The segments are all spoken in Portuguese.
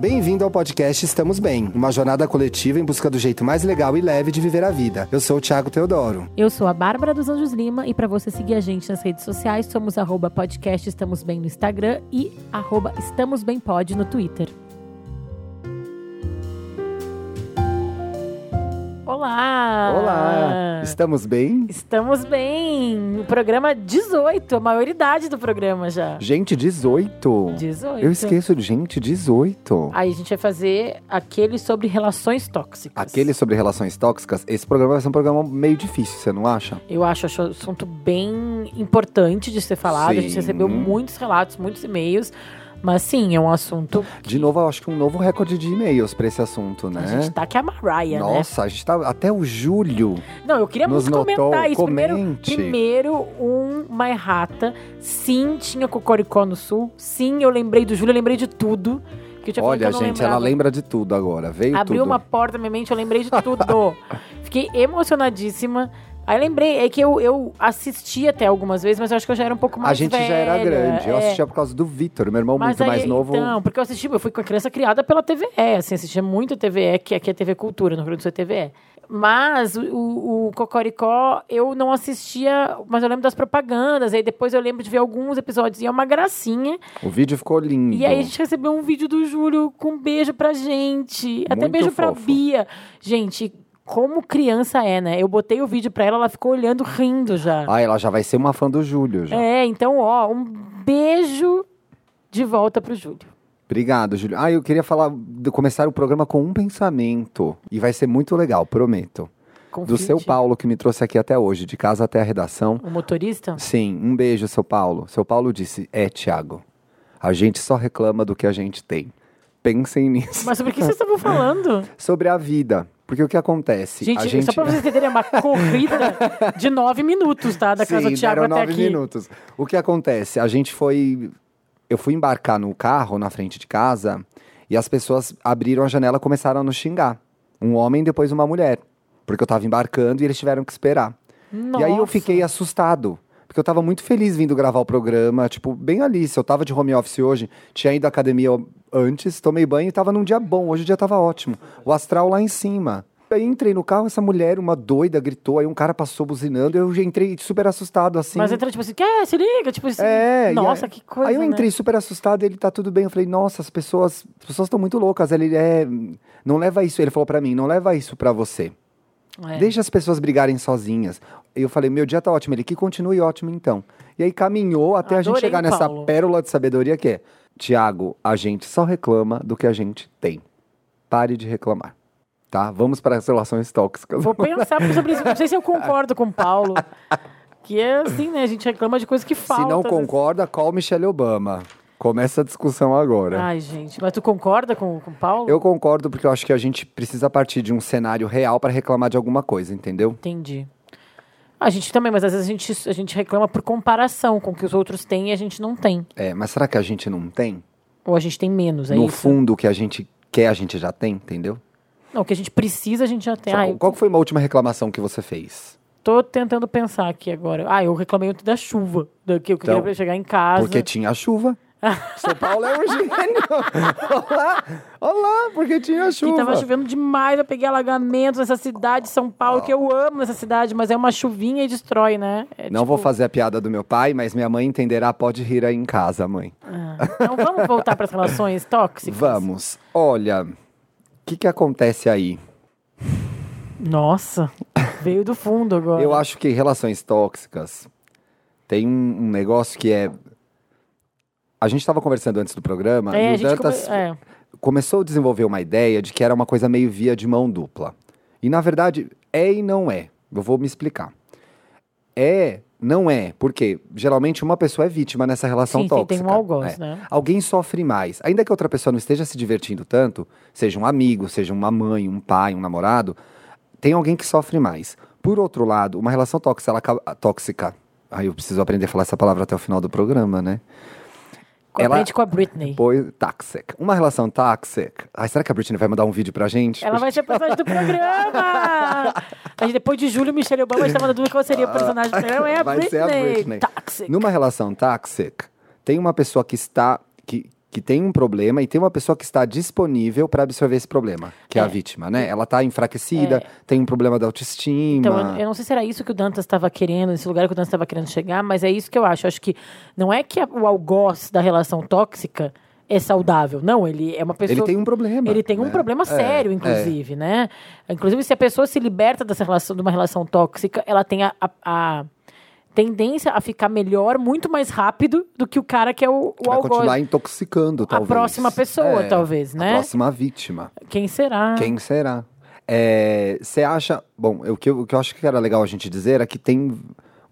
Bem-vindo ao podcast Estamos Bem, uma jornada coletiva em busca do jeito mais legal e leve de viver a vida. Eu sou o Thiago Teodoro. Eu sou a Bárbara dos Anjos Lima e para você seguir a gente nas redes sociais, somos arroba podcast Estamos Bem no Instagram e arroba Estamos Bem Pod no Twitter. Olá! Olá! Estamos bem? Estamos bem! O programa 18, a maioridade do programa já. Gente, 18. 18. Eu esqueço de gente, 18. Aí a gente vai fazer aquele sobre relações tóxicas. Aquele sobre relações tóxicas, esse programa vai ser um programa meio difícil, você não acha? Eu acho, acho um assunto bem importante de ser falado. A gente Sim. recebeu muitos relatos, muitos e-mails. Mas sim, é um assunto. De novo, eu acho que um novo recorde de e-mails pra esse assunto, né? A gente tá que é a Mariah, né? Nossa, a gente tá. Até o Júlio. Não, eu queria muito comentar notou, isso. Primeiro, comente. primeiro, um uma errata. Sim, tinha Cocoricó no Sul. Sim, eu lembrei do Júlio, eu lembrei de tudo. Olha, gente, ela lembrava. lembra de tudo agora. Veio Abriu tudo. uma porta na minha mente, eu lembrei de tudo. Fiquei emocionadíssima. Aí lembrei, é que eu, eu assisti até algumas vezes, mas eu acho que eu já era um pouco mais A gente já era velha, grande. Eu é. assistia por causa do Vitor, meu irmão Mas muito aí, mais novo. Então, porque eu assisti, eu fui com a criança criada pela TVE, assim, assistia muito TVE, que aqui é TV Cultura, no Rio Grande do Sul é TVE. Mas o, o, Cocoricó eu não assistia, mas eu lembro das propagandas, aí depois eu lembro de ver alguns episódios, e é uma gracinha. O vídeo ficou lindo. E aí a gente recebeu um vídeo do Júlio com um beijo pra gente. Até Muito beijo pra fofo. Bia. Gente, como criança é, né? Eu botei o vídeo pra ela, ela ficou olhando, rindo já. Ah, ela já vai ser uma fã do Júlio já. É, então, ó, um beijo de volta pro Júlio. Obrigado, Júlio. Ah, eu queria falar, de começar o programa com um pensamento. E vai ser muito legal, prometo. Do Confite. seu Paulo, que me trouxe aqui até hoje, de casa até a redação. O motorista? Sim, um beijo, seu Paulo. Seu Paulo disse: É, Thiago, a gente só reclama do que a gente tem. Pensem nisso. Mas sobre o que vocês estavam falando? Sobre a vida. Porque o que acontece? Gente, a gente... só pra vocês entenderem, é uma corrida de nove minutos, tá? Da casa Sim, do Thiago até nove aqui. minutos. O que acontece? A gente foi. Eu fui embarcar no carro na frente de casa e as pessoas abriram a janela e começaram a nos xingar. Um homem e depois uma mulher. Porque eu tava embarcando e eles tiveram que esperar. E aí eu Nossa. fiquei assustado. Porque eu tava muito feliz vindo gravar o programa, tipo, bem ali. Se eu tava de home office hoje, tinha ido à academia antes, tomei banho e tava num dia bom. Hoje o dia tava ótimo. O astral lá em cima. Aí entrei no carro, essa mulher, uma doida, gritou, aí um cara passou buzinando, eu já entrei super assustado, assim. Mas entra tipo assim, quer? Se liga? Tipo assim. É, Nossa, aí- que coisa. Aí eu né? entrei super assustado, ele tá tudo bem. Eu falei, nossa, as pessoas, as pessoas estão muito loucas. Ele é. Não leva isso. Ele falou pra mim, não leva isso pra você. É. Deixa as pessoas brigarem sozinhas. E eu falei, meu dia tá ótimo. Ele, que continue ótimo então. E aí caminhou até a gente Adorei, chegar nessa Paulo. pérola de sabedoria que é: Tiago, a gente só reclama do que a gente tem. Pare de reclamar. Tá? Vamos para as relações tóxicas. Vou pensar sobre isso. Não sei se eu concordo com o Paulo. Que é assim, né? A gente reclama de coisa que falta. Se não às vezes. concorda, call Michelle Obama. Começa a discussão agora. Ai, gente. Mas tu concorda com, com o Paulo? Eu concordo porque eu acho que a gente precisa partir de um cenário real para reclamar de alguma coisa, entendeu? Entendi. A gente também, mas às vezes a gente, a gente reclama por comparação com o que os outros têm e a gente não tem. É, mas será que a gente não tem? Ou a gente tem menos, é no isso? fundo, o que a gente quer, a gente já tem, entendeu? Não, o que a gente precisa, a gente já tem. Só- Ai, Qual foi uma última reclamação que você fez? tô tentando pensar aqui agora. Ah, eu reclamei ontem da chuva. Da que eu queria Então, chegar em casa. Porque tinha chuva. São Paulo é um gênio. Olá, olá, porque tinha chuva. tava chovendo demais, eu peguei alagamentos nessa cidade, São Paulo, que eu amo essa cidade, mas é uma chuvinha e destrói, né? É Não tipo- vou fazer a piada do meu pai, mas minha mãe entenderá, pode rir aí em casa, mãe. Ah, Então vamos voltar para as relações tóxicas? Vamos. Olha, o que que acontece aí? Nossa, veio do fundo agora. Eu acho que relações tóxicas tem um negócio que é. A gente estava conversando antes do programa É, e o Dantas come- é. começou a desenvolver uma ideia de que era uma coisa meio via de mão dupla. E na verdade é e não é. Eu vou me explicar. É, não é, porque geralmente uma pessoa é vítima nessa relação Sim, tóxica. tem um algoz, É. né? Alguém sofre mais. Ainda que outra pessoa não esteja se divertindo tanto, seja um amigo, seja uma mãe, um pai, um namorado, tem alguém que sofre mais. Por outro lado, uma relação tóxica, ela tóxica. Ai, eu preciso aprender a falar essa palavra até o final do programa, né? Com a ela- frente com a Britney. Pois, toxic. Uma relação toxic. Ai, será que a Britney vai mandar um vídeo pra gente? Ela vai ser a personagem do programa! Mas depois de Júlio Michele Obama, na dúvida qual seria o personagem do programa. É a Vai Britney. ser a Britney. Toxic. Numa relação toxic, tem uma pessoa que está. que que tem um problema e tem uma pessoa que está disponível para absorver esse problema, que é, a É. vítima, né? Ela tá enfraquecida, tem um problema da autoestima. Então, eu, não sei se era isso que o Dantas estava querendo, esse lugar que o Dantas estava querendo chegar, mas é isso que eu acho. Eu acho que não é que a- o algoz da relação tóxica é saudável. Não, ele é uma pessoa. Ele tem um problema. Ele tem um né? problema É, sério, é. inclusive, né? Inclusive, se a pessoa se liberta dessa relação, de uma relação tóxica, ela tem a, a- a tendência a ficar melhor muito mais rápido do que o cara que é o, o Vai algoz. continuar intoxicando, talvez. próxima pessoa, talvez, né? A próxima vítima. Quem será? Quem será? Você acha. Bom, o que, eu, o que eu acho que era legal a gente dizer é que tem.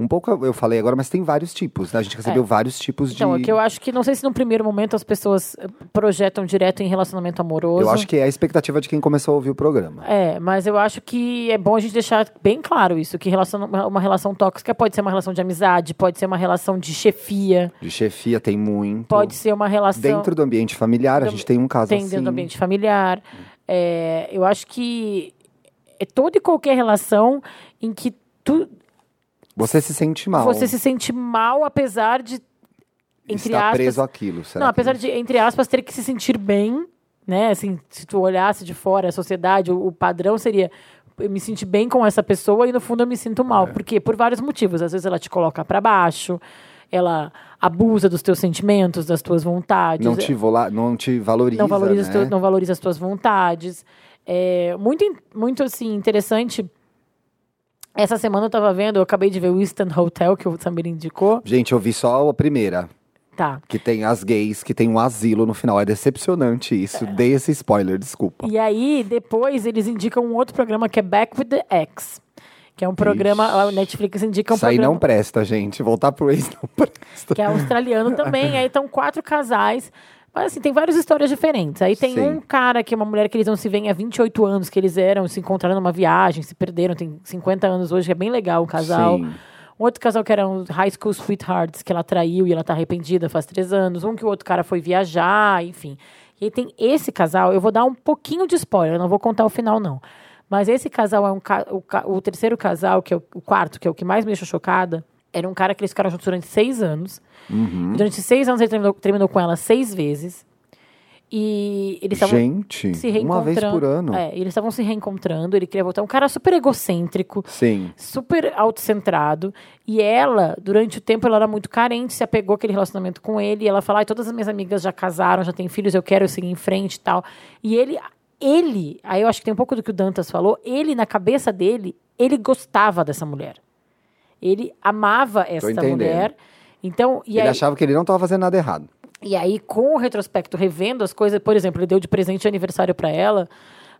Um pouco eu falei agora, mas tem vários tipos, né? A gente recebeu É. vários tipos Então, de. é que eu acho que não sei se no primeiro momento as pessoas eh, projetam direto em relacionamento amoroso. Eu acho que é a expectativa de quem começou a ouvir o programa. É, mas eu acho que é bom a gente deixar bem claro isso, que relação, uma relação tóxica pode ser uma relação de amizade, pode ser uma relação de chefia, De chefia tem muito. pode ser uma relação Dentro do ambiente familiar, a do- gente tem um caso tem assim. dentro do ambiente familiar. É, eu acho que é toda e qualquer relação em que tu, Você se sente mal. você se sente mal apesar de entre está aspas, preso àquilo. Será Não, apesar de, entre aspas, ter que se sentir bem, né? Assim, se tu olhasse de fora a sociedade, o, o padrão seria eu me sentir bem com essa pessoa e no fundo eu me sinto mal. É. Por quê? Por vários motivos. Às vezes ela te coloca pra baixo, ela abusa dos teus sentimentos, das tuas vontades. não te, vola... não te valoriza. não valoriza, as né? tuas- não valoriza as tuas vontades. É muito, muito assim, interessante. Essa semana eu tava vendo, eu acabei de ver o Easton Hotel, que o Samir indicou. Gente, eu vi só a primeira. Tá. Que tem as gays, que tem um asilo no final. É decepcionante isso. Dei esse spoiler, desculpa. E aí, depois, eles indicam um outro programa que é Back with the Ex. Que é um programa, a Netflix indica um Isso aí programa não presta, gente. Voltar pro ex não presta. que é australiano também. Aí estão quatro casais. Mas assim, tem várias histórias diferentes. Aí tem Sim. um cara que é uma mulher que eles não se veem há 28 anos, que eles eram, se encontraram numa viagem, se perderam, tem 50 anos hoje, que é bem legal o casal. Sim. Um outro casal que eram high school sweethearts, que ela traiu e ela tá arrependida faz três anos. Um que o outro cara foi viajar, enfim. E aí tem esse casal, eu vou dar um pouquinho de spoiler, eu não vou contar o final, não. Mas esse casal é um ca- o, ca- o terceiro casal, que é o, o quarto, que é o que mais me deixou chocada. Era um cara que eles ficaram juntos durante seis anos. Uhum. Durante seis anos ele terminou, terminou com ela seis vezes. E eles estavam Gente, se uma reencontrando. vez por ano. É, eles estavam se reencontrando, ele queria voltar. Um cara super egocêntrico Sim. super autocentrado. E ela, durante o tempo, ela era muito carente, se apegou àquele relacionamento com ele. E ela fala: "Ai, todas as minhas amigas já casaram, já têm filhos, eu quero seguir em frente e tal. E ele, ele, aí eu acho que tem um pouco do que o Dantas falou, ele, na cabeça dele, ele gostava dessa mulher. Ele amava essa mulher. Então, e ele aí, achava que ele não estava fazendo nada errado. e aí, com o retrospecto, revendo as coisas, por exemplo, ele deu de presente de aniversário para ela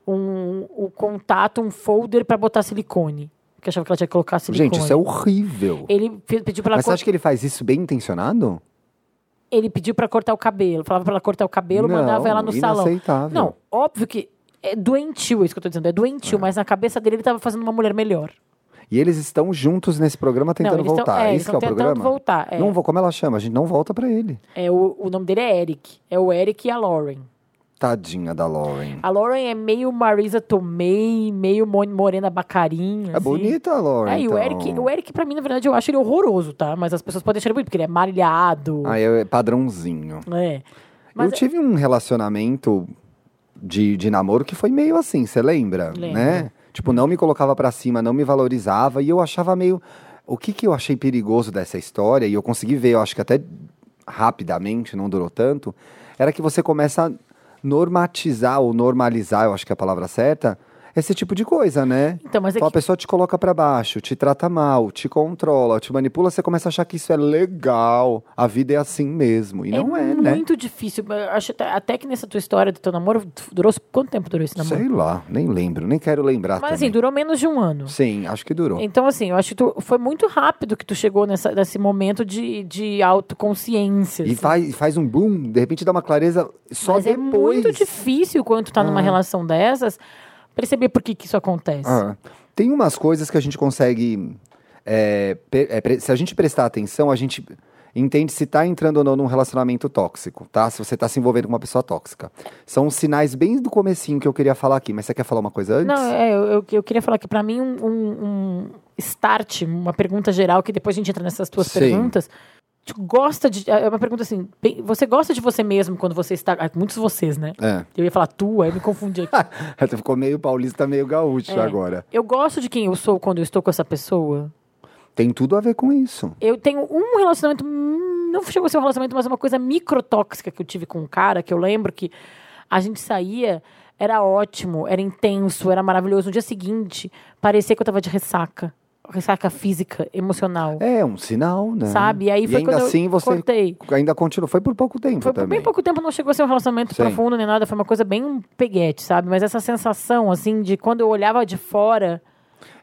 um, o contato, um folder para botar silicone. Porque achava que ela tinha que colocar silicone. Gente, isso é horrível. Ele pe- pediu pra ela Mas você acha que ele faz isso bem intencionado? ele pediu pra cortar o cabelo, falava pra ela cortar o cabelo, Não, mandava ela no salão. Não, óbvio que é doentio isso que eu tô dizendo, é doentio, mas na cabeça dele ele tava fazendo uma mulher melhor. E eles estão juntos nesse programa tentando tão- voltar. é, É, eles isso que é o tão programa? voltar, é. Não vou, como ela chama? A gente não volta pra ele. É o, o nome dele é Eric, é o Eric e a Lauren. Tadinha da Lauren. A Lauren é meio Marisa Tomei, meio Mo- Morena Bacarinha. É bonita a Lauren. É, e o então. Eric, o Eric, pra mim, na verdade, eu acho ele horroroso, tá? Mas as pessoas podem achar ele bonito, porque ele é malhado. Ah, é padrãozinho. É. Mas eu tive um relacionamento de, de namoro que foi meio assim, você lembra? Lembro. Né? Tipo, não me colocava pra cima, não me valorizava e eu achava meio. O que, que eu achei perigoso dessa história, e eu consegui ver, eu acho que até rapidamente, não durou tanto, era que você começa a normatizar ou normalizar, eu acho que é a palavra certa, esse tipo de coisa, né? Então, mas é Então a que- pessoa te coloca pra baixo, te trata mal, te controla, te manipula, você começa a achar que isso é legal. A vida é assim mesmo. E não é, né? muito difícil. Eu acho até, que nessa tua história do teu namoro, durou quanto tempo durou esse namoro? Sei lá, nem lembro, nem quero lembrar Mas também. assim, durou menos de um ano. Sim, acho que durou. Então, assim, eu acho que tu, foi muito rápido que tu chegou nessa, nesse momento de, de autoconsciência. E assim. faz, faz um boom, de repente dá uma clareza só Mas é depois. muito difícil quando tu tá numa relação dessas perceber por que, que isso acontece. Ah, tem umas coisas que a gente consegue. é, é, se a gente prestar atenção, a gente entende se tá entrando ou não num relacionamento tóxico, tá? Se você tá se envolvendo com uma pessoa tóxica. São sinais bem do comecinho que eu queria falar aqui, mas você quer falar uma coisa antes? Não, é, eu, eu, queria falar que pra mim um, um- um start, uma pergunta geral, que depois a gente entra nessas tuas Sim. perguntas. Gosta de. É uma pergunta assim: bem, você gosta de você mesmo quando você está. ah, Muitos vocês, né? É. Eu ia falar tu, aí me confundi aqui. Você ficou meio paulista, meio gaúcho É. agora. Eu gosto de quem eu sou quando eu estou com essa pessoa. Tem tudo a ver com isso. Eu tenho um relacionamento. hum, Não chegou a ser um relacionamento, mas uma coisa microtóxica que eu tive com um cara que eu lembro que a gente saía, era ótimo, era intenso, era maravilhoso. No dia seguinte, parecia que eu tava de ressaca. Ressaca física, emocional. É um sinal, né? Sabe? E aí foi ainda quando eu assim você cortei. ainda continua. Foi por pouco tempo Foi por também. bem pouco tempo, não chegou a ser um relacionamento Sim. profundo nem nada, foi uma coisa bem peguete, sabe? Mas essa sensação, assim, de quando eu olhava de fora,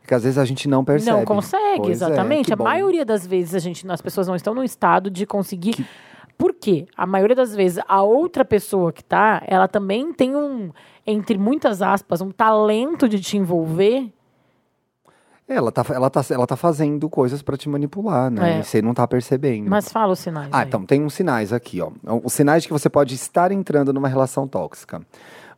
Que às vezes a gente não percebe. não consegue, Pois é, exatamente. que a bom. maioria das vezes a gente, as pessoas não estão no estado de conseguir. Por quê? A maioria das vezes a outra pessoa que tá, ela também tem um, entre muitas aspas, um talento de te envolver. Ela tá, ela, tá, ela tá fazendo coisas pra te manipular, né? É. Você não tá percebendo. Mas fala os sinais. Ah, aí. então tem uns sinais aqui, ó. Os sinais de que você pode estar entrando numa relação tóxica.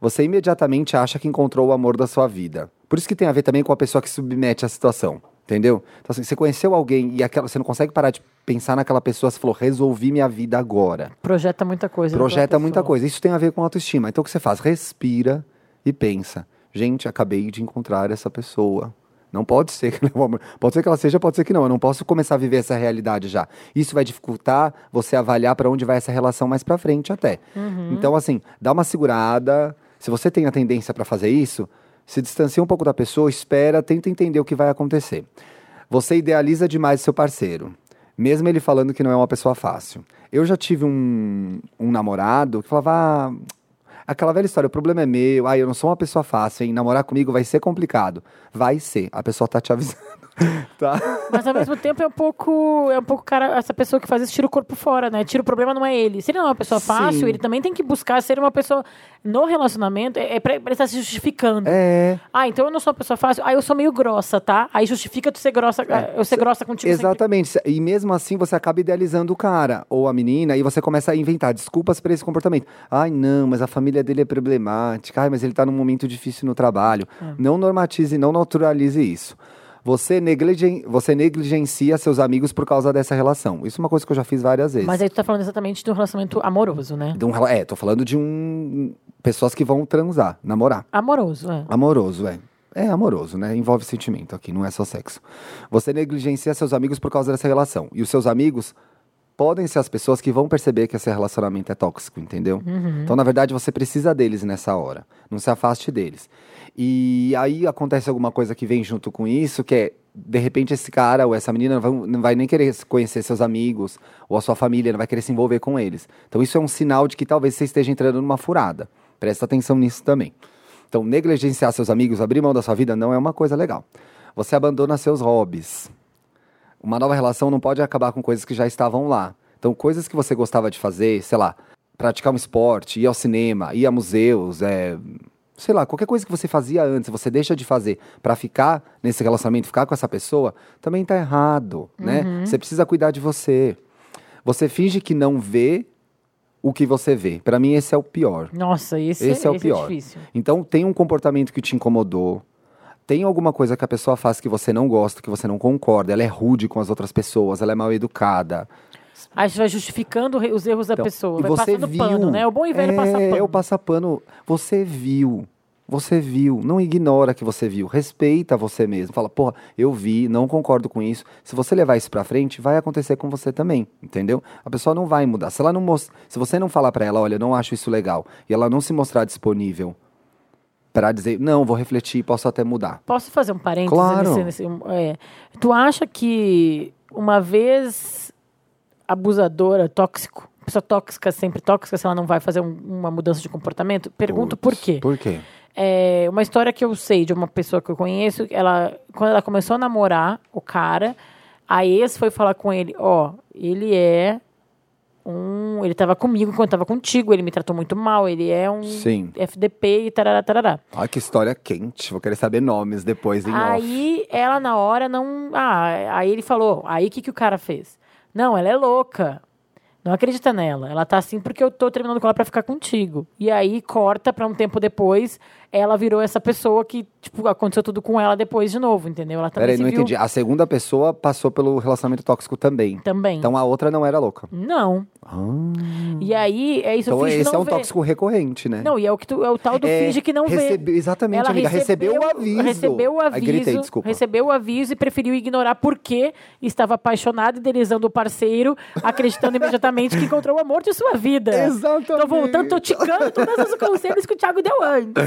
Você imediatamente acha que encontrou o amor da sua vida. Por isso que tem a ver também com a pessoa que submete a situação. Entendeu? Então, assim, você conheceu alguém e aquela, você não consegue parar de pensar naquela pessoa, você falou, resolvi minha vida agora. Projeta muita coisa. Projeta muita pessoa. coisa. Isso tem a ver com autoestima. Então o que você faz? Respira e pensa. Gente, acabei de encontrar essa pessoa. Não pode ser que pode ser que ela seja, pode ser que não. Eu não posso começar a viver essa realidade já. Isso vai dificultar você avaliar para onde vai essa relação mais para frente até. Então assim, dá uma segurada. Se você tem a tendência para fazer isso, se distancia um pouco da pessoa, espera, tenta entender o que vai acontecer. Você idealiza demais seu parceiro, mesmo ele falando que não é uma pessoa fácil. Eu já tive um, um namorado que falava. "Ah, aquela velha história, o problema é meu, ah, eu não sou uma pessoa fácil, hein? Namorar comigo vai ser complicado. Vai ser, a pessoa tá te avisando. tá? Mas ao mesmo tempo é um pouco. É um pouco cara, essa pessoa que faz isso tira o corpo fora, né? Tira o problema não é ele. Se ele não é uma pessoa fácil, Sim. ele também tem que buscar ser uma pessoa. No relacionamento, é, é pra, pra ele estar se justificando. É. Ah, então eu não sou uma pessoa fácil. Ah, eu sou meio grossa, tá? Aí justifica tu ser grossa. Eu ser grossa contigo. sempre. Exatamente. E mesmo assim você acaba idealizando o cara ou a menina e você começa a inventar desculpas para esse comportamento. Ai, não, mas a família dele é problemática. Ai, mas ele tá num momento difícil no trabalho. Não normatize, não naturalize isso. Você, negligen... você negligencia seus amigos por causa dessa relação. Isso é uma coisa que eu já fiz várias vezes. Mas aí tu tá falando exatamente de um relacionamento amoroso, né? De um É, tô falando de um. Pessoas que vão transar, namorar. Amoroso, é. Amoroso, é. É amoroso, né? Envolve sentimento aqui, não é só sexo. Você negligencia seus amigos por causa dessa relação. E os seus amigos podem ser as pessoas que vão perceber que esse relacionamento é tóxico, entendeu? Então, na verdade, você precisa deles nessa hora. Não se afaste deles. E aí acontece alguma coisa que vem junto com isso, que é, de repente, esse cara ou essa menina não vai, não vai nem querer conhecer seus amigos ou a sua família, não vai querer se envolver com eles. Então, isso é um sinal de que talvez você esteja entrando numa furada. Presta atenção nisso também. Então, negligenciar seus amigos, abrir mão da sua vida não é uma coisa legal. Você abandona seus hobbies. Uma nova relação não pode acabar com coisas que já estavam lá. Então, coisas que você gostava de fazer, sei lá, praticar um esporte, ir ao cinema, ir a museus, é, sei lá, qualquer coisa que você fazia antes, você deixa de fazer para ficar nesse relacionamento, ficar com essa pessoa, também tá errado, né? Você precisa cuidar de você. Você finge que não vê o que você vê. Para mim esse é o pior. Nossa, esse, Esse é o esse pior. difícil. Então, tem um comportamento que te incomodou. Tem alguma coisa que a pessoa faz que você não gosta, que você não concorda. Ela é rude com as outras pessoas, ela é mal educada. Aí você vai justificando os erros da Então, pessoa. Vai você passando viu. pano, né? O bom e velho é, passa pano. É o passapano. Você viu. Você viu. Não ignora que você viu. Respeita você mesmo. Fala, porra, eu vi, não concordo com isso. Se você levar isso pra frente, vai acontecer com você também. Entendeu? A pessoa não vai mudar. Se ela não most... Se você não falar pra ela, olha, eu não acho isso legal, e ela não se mostrar disponível pra dizer, não, vou refletir, posso até mudar. Posso fazer um parênteses? Claro. nesse- nesse- é. tu acha que uma vez abusadora, tóxico, pessoa tóxica, sempre tóxica, se ela não vai fazer um- uma mudança de comportamento? Pergunto por Putz, quê. Por quê? É, uma história que eu sei de uma pessoa que eu conheço, ela, quando ela começou a namorar o cara, a ex foi falar com ele, ó, ele é um, ele tava comigo quando tava contigo, ele me tratou muito mal, ele é um Sim. FDP e tarará, tarará. Olha que história quente. Vou querer saber nomes depois em off. Aí ela na hora não, ah, aí ele falou, aí o que que o cara fez? Não, ela é louca. Não acredita nela. Ela tá assim porque eu tô terminando com ela pra ficar contigo. E aí corta pra um tempo depois, ela virou essa pessoa que tipo, aconteceu tudo com ela depois de novo, entendeu? Ela também Peraí, se não viu... entendi. A segunda pessoa passou pelo relacionamento tóxico também. Também. Então a outra não era louca. Não. Ah. E aí, é isso, Então esse é um vê. tóxico recorrente, né? Não, e é o, que tu, é o tal do É, finge que não recebe- vê. Exatamente, Ela amiga. Recebeu, o aviso. Recebeu o aviso. gritei, desculpa. Recebeu o aviso e preferiu ignorar porque estava apaixonado, idealizando o parceiro, acreditando imediatamente que encontrou o amor de sua vida. Exatamente. Tô voltando, tô ticando todos os conselhos que o Thiago deu antes.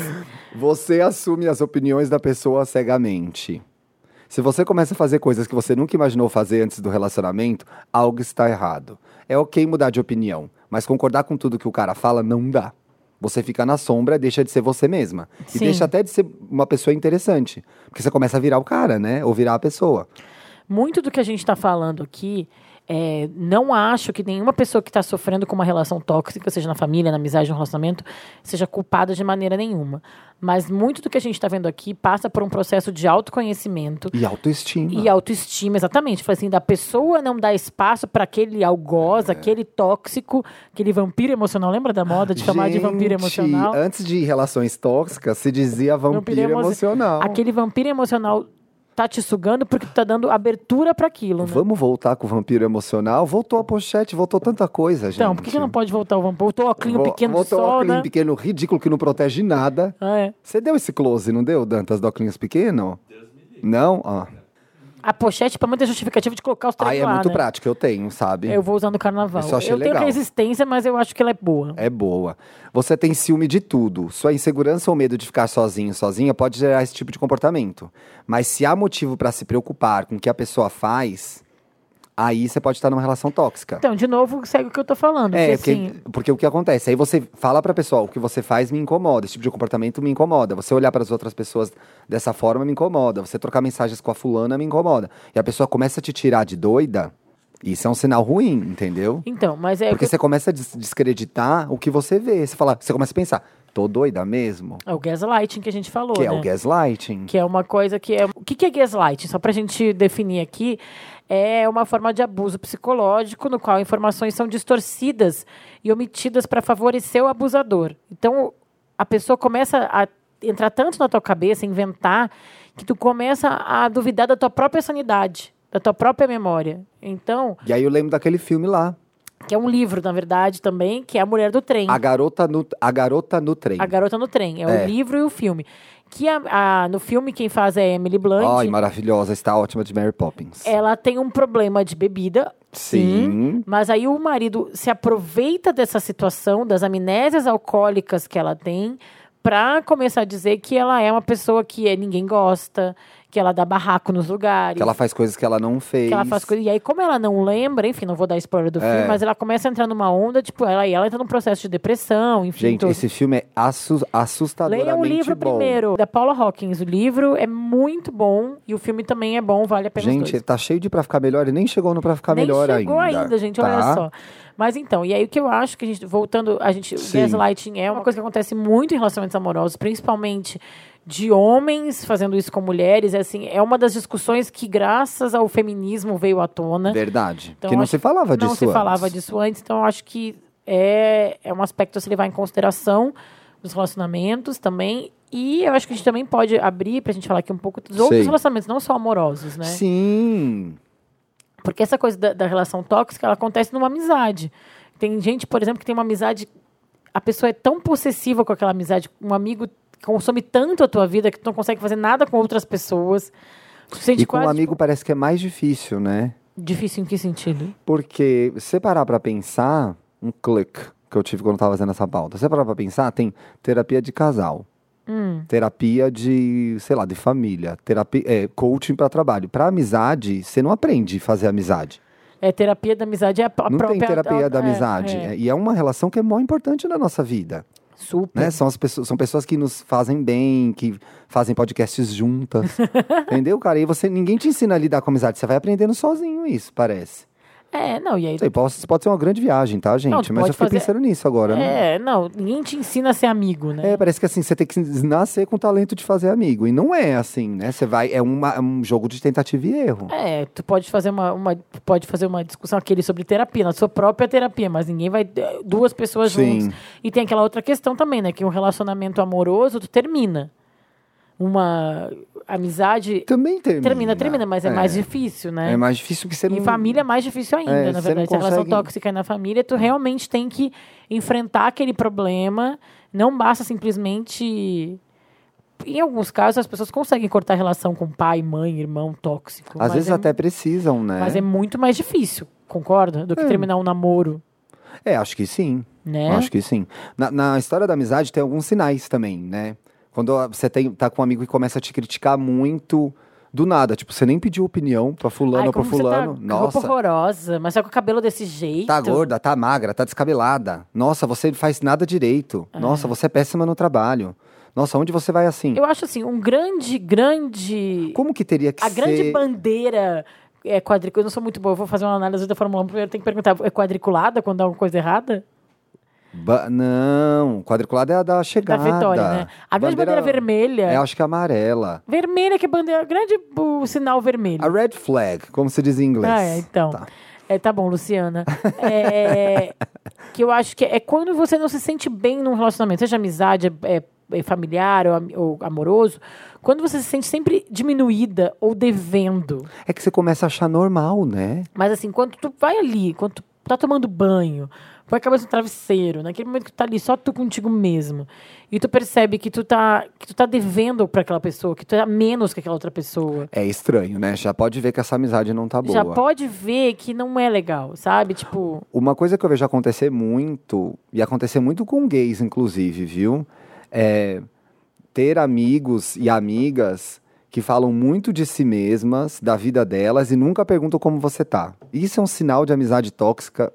Você assume as opiniões da pessoa cegamente. Se você começa a fazer coisas que você nunca imaginou fazer antes do relacionamento, algo está errado. É ok mudar de opinião, mas concordar com tudo que o cara fala não dá. Você fica na sombra, deixa de ser você mesma. E Sim. deixa até de ser uma pessoa interessante. Porque você começa a virar o cara, né? Ou virar a pessoa. Muito do que a gente está falando aqui, é, não acho que nenhuma pessoa que está sofrendo com uma relação tóxica, seja na família, na amizade, no relacionamento, seja culpada de maneira nenhuma. Mas muito do que a gente está vendo aqui passa por um processo de autoconhecimento E autoestima. e autoestima, exatamente. Foi assim, da pessoa não dar espaço para aquele algoz, É. aquele tóxico, aquele vampiro emocional. Lembra da moda de chamar de vampiro Gente, emocional? Antes de relações tóxicas, se dizia vampiro, emo- emocional. Aquele vampiro emocional tá te sugando porque tu tá dando abertura para aquilo, né? Vamos voltar com o vampiro emocional? Voltou a pochete, voltou tanta coisa, gente. Então, por que, que não pode voltar o vampiro? Voltou o óculos pequeno voltou o sol, óculos né? pequeno ridículo que não protege nada. Ah, é. Você deu esse close, não deu, Dantas, do óculos pequeno? Não? Ah. A pochete, pra muita justificativa de colocar os três Aí é lá, muito né? prático, eu tenho, sabe? Eu vou usar no carnaval. Isso eu achei eu tenho legal. resistência, mas eu acho que ela é boa. É boa. Você tem ciúme de tudo. Sua insegurança ou medo de ficar sozinho, sozinha, pode gerar esse tipo de comportamento. Mas se há motivo pra se preocupar com o que a pessoa faz, aí você pode estar numa relação tóxica. Então, de novo, segue o que eu tô falando. É, porque, assim, porque o que acontece? Aí você fala pra pessoa, o que você faz me incomoda, esse tipo de comportamento me incomoda. Você olhar para as outras pessoas dessa forma me incomoda. Você trocar mensagens com a fulana me incomoda. E a pessoa começa a te tirar de doida, isso é um sinal ruim, entendeu? então, mas é. Porque que você começa a des- descreditar o que você vê. Você fala, você começa a pensar, tô doida mesmo? É o gaslighting que a gente falou, Que é né? o gaslighting. Que é uma coisa que é. O que que é gaslighting? Só pra gente definir aqui. É uma forma de abuso psicológico no qual informações são distorcidas e omitidas para favorecer o abusador. Então, a pessoa começa a entrar tanto na tua cabeça, inventar, que tu começa a duvidar da tua própria sanidade, da tua própria memória. Então, E aí eu lembro daquele filme lá, que é um livro, na verdade, também, que é A Mulher do Trem. A Garota no, a garota no Trem. A Garota no Trem. É, É. o livro e o filme. Que a- a- no filme quem faz é Emily Blunt. Ai, maravilhosa, está ótima de Mary Poppins. Ela tem um problema de bebida. Sim. Mas aí o marido se aproveita dessa situação, das amnésias alcoólicas que ela tem, pra começar a dizer que ela é uma pessoa que é- ninguém gosta, que ela dá barraco nos lugares. Que ela faz coisas que ela não fez. que ela faz coisa. E aí, como ela não lembra, enfim, não vou dar spoiler do É. filme, mas ela começa a entrar numa onda, tipo, ela, e ela entra num processo de depressão, enfim. Gente, tudo. esse filme é assus assustadoramente Leiam o livro bom. primeiro, da Paula Hawkins. O livro é muito bom e o filme também é bom, vale a pena Gente, tá cheio de pra ficar melhor e nem chegou no pra ficar Nem melhor chegou ainda. ainda, gente, tá? olha só. Mas então, e aí o que eu acho que a gente, voltando, a gente, Sim. gaslighting é uma coisa que acontece muito em relacionamentos amorosos, principalmente de homens fazendo isso com mulheres, é assim, é uma das discussões que graças ao feminismo veio à tona. Verdade. Então, que não se falava disso Não se falava antes. disso antes, então eu acho que é, é um aspecto a se levar em consideração dos relacionamentos também. E eu acho que a gente também pode abrir pra gente falar aqui um pouco dos outros Sei. relacionamentos, não só amorosos, né? Sim. Porque essa coisa da, da relação tóxica, ela acontece numa amizade. Tem gente, por exemplo, que tem uma amizade. A pessoa é tão possessiva com aquela amizade, um amigo consome tanto a tua vida que tu não consegue fazer nada com outras pessoas. Tu se sente E com um quase, amigo tipo, parece que é mais difícil, né? Difícil em que sentido? Porque se você parar pra pensar, um clique que eu tive quando eu tava fazendo essa pauta. Se você parar pra pensar, tem terapia de casal. Hum. Terapia de, sei lá, de família. Terapia, é, coaching pra trabalho. Pra amizade, você não aprende a fazer amizade. É, terapia da amizade é a, a não própria... tem terapia da é, amizade. é. E é uma relação que é mó importante na nossa vida. Super. Né? São, as pessoas, são pessoas que nos fazem bem, que fazem podcasts juntas. entendeu, cara? E você, ninguém te ensina a lidar com amizade. Você vai aprendendo sozinho isso, parece. É, não, e aí... Sei, pode, pode ser uma grande viagem, tá, gente? Não, Mas eu fiquei fazer- pensando nisso agora. né? É, não, ninguém te ensina a ser amigo, né? É, parece que assim, você tem que nascer com o talento de fazer amigo. E não é assim, né? Você vai. É uma- é um jogo de tentativa e erro. É, tu pode fazer uma, uma- pode fazer uma discussão aquele sobre terapia, na sua própria terapia, mas ninguém vai duas pessoas Sim. juntas. E tem aquela outra questão também, né, que um relacionamento amoroso tu termina. Uma amizade. Também termina. Termina, termina, mas é, mais difícil, né? É mais difícil que você Em não... família é mais difícil ainda, É, na verdade. Se a relação tóxica é na família, tu realmente tem que enfrentar aquele problema. Não basta simplesmente. Em alguns casos, as pessoas conseguem cortar a relação com pai, mãe, irmão tóxico. Às vezes é, até precisam, né? Mas é muito mais difícil, concorda? Do que terminar um namoro, É, acho que sim. né? Acho que sim. Na, na história da amizade tem alguns sinais também, né? Quando você tem, tá com um amigo que começa a te criticar muito do nada, tipo, você nem pediu opinião pra fulano ou pra como você fulano. Tá, com roupa Nossa, horrorosa, mas só com o cabelo desse jeito. tá gorda, tá magra, tá descabelada. Nossa, você faz nada direito. Nossa, você é péssima no trabalho. Nossa, onde você vai assim? Eu acho assim, um grande, grande. Como que teria que A ser... grande bandeira é quadriculada. Eu não sou muito boa, eu vou fazer uma análise da Fórmula 1. Primeiro tem que perguntar: é quadriculada quando dá alguma coisa errada? Ba- Não, quadriculada é a da Da chegada. vitória, né? A grande bandeira, vermelha. É, acho que é amarela. Vermelha, que é bandeira. Grande o sinal vermelho. A red flag, como se diz em inglês. Ah, é, então. Tá. É, tá bom, Luciana. É, que eu acho que é quando você não se sente bem num relacionamento, seja amizade, é, é- é familiar ou, ou amoroso, quando você se sente sempre diminuída ou devendo. É que você começa a achar normal, né? Mas assim, quando tu vai ali, quando tu tá tomando banho, põe a cabeça no travesseiro, naquele momento que tu tá ali só tu contigo mesmo, e tu percebe que tu tá, que tu tá devendo pra aquela pessoa, que tu é menos que aquela outra pessoa. É estranho, né? Já pode ver que essa amizade não tá boa. Já pode ver que não é legal, sabe? Tipo, Uma coisa que eu vejo acontecer muito, e acontecer muito com gays, inclusive, viu? É ter amigos e amigas que falam muito de si mesmas, da vida delas, e nunca perguntam como você tá. Isso é um sinal de amizade tóxica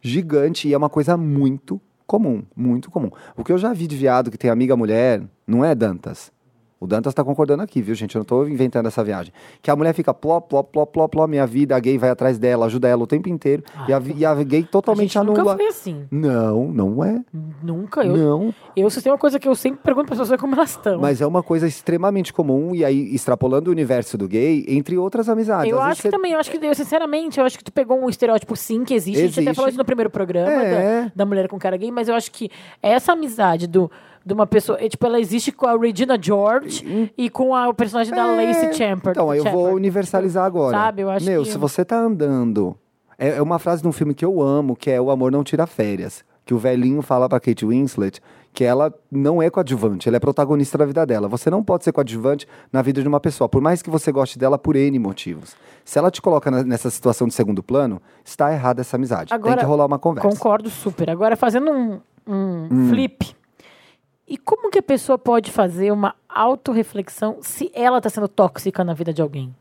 gigante e é uma coisa muito comum, muito comum. O que eu já vi de viado que tem amiga mulher, não é Dantas. O Dantas tá concordando aqui, viu, gente? Eu não tô inventando essa viagem. Que a mulher fica pló, pló, pló, pló, pló, minha vida, a gay vai atrás dela, ajuda ela o tempo inteiro. e, a, e a gay a totalmente gente nunca anula. foi assim. Não, não é. Nunca. Eu, Não. eu se tem uma coisa que eu sempre pergunto para as pessoas como elas estão. Mas é uma coisa extremamente comum, e aí, extrapolando o universo do gay, entre outras amizades. Eu Às acho que você- também, eu acho que, eu, sinceramente, eu acho que tu pegou um estereótipo sim que existe. A gente até Existe. falou isso no primeiro programa É. da, da mulher com cara gay, mas eu acho que essa amizade do, de uma pessoa, é, tipo, ela existe com a Regina George e com a, o personagem da É, Lacey Chamber. Então, eu vou universalizar agora. Sabe, eu acho Meu, que- se você tá andando. É, é uma frase de um filme que eu amo, que é O Amor Não Tira Férias. Que o velhinho fala pra Kate Winslet que ela não é coadjuvante, ela é protagonista da vida dela. Você não pode ser coadjuvante na vida de uma pessoa, por mais que você goste dela por N motivos. Se ela te coloca nessa situação de segundo plano, está errada essa amizade. Agora, Tem que rolar uma conversa. Concordo super. Agora, fazendo um, um Hum. flip. E como que a pessoa pode fazer uma autorreflexão se ela tá sendo tóxica na vida de alguém?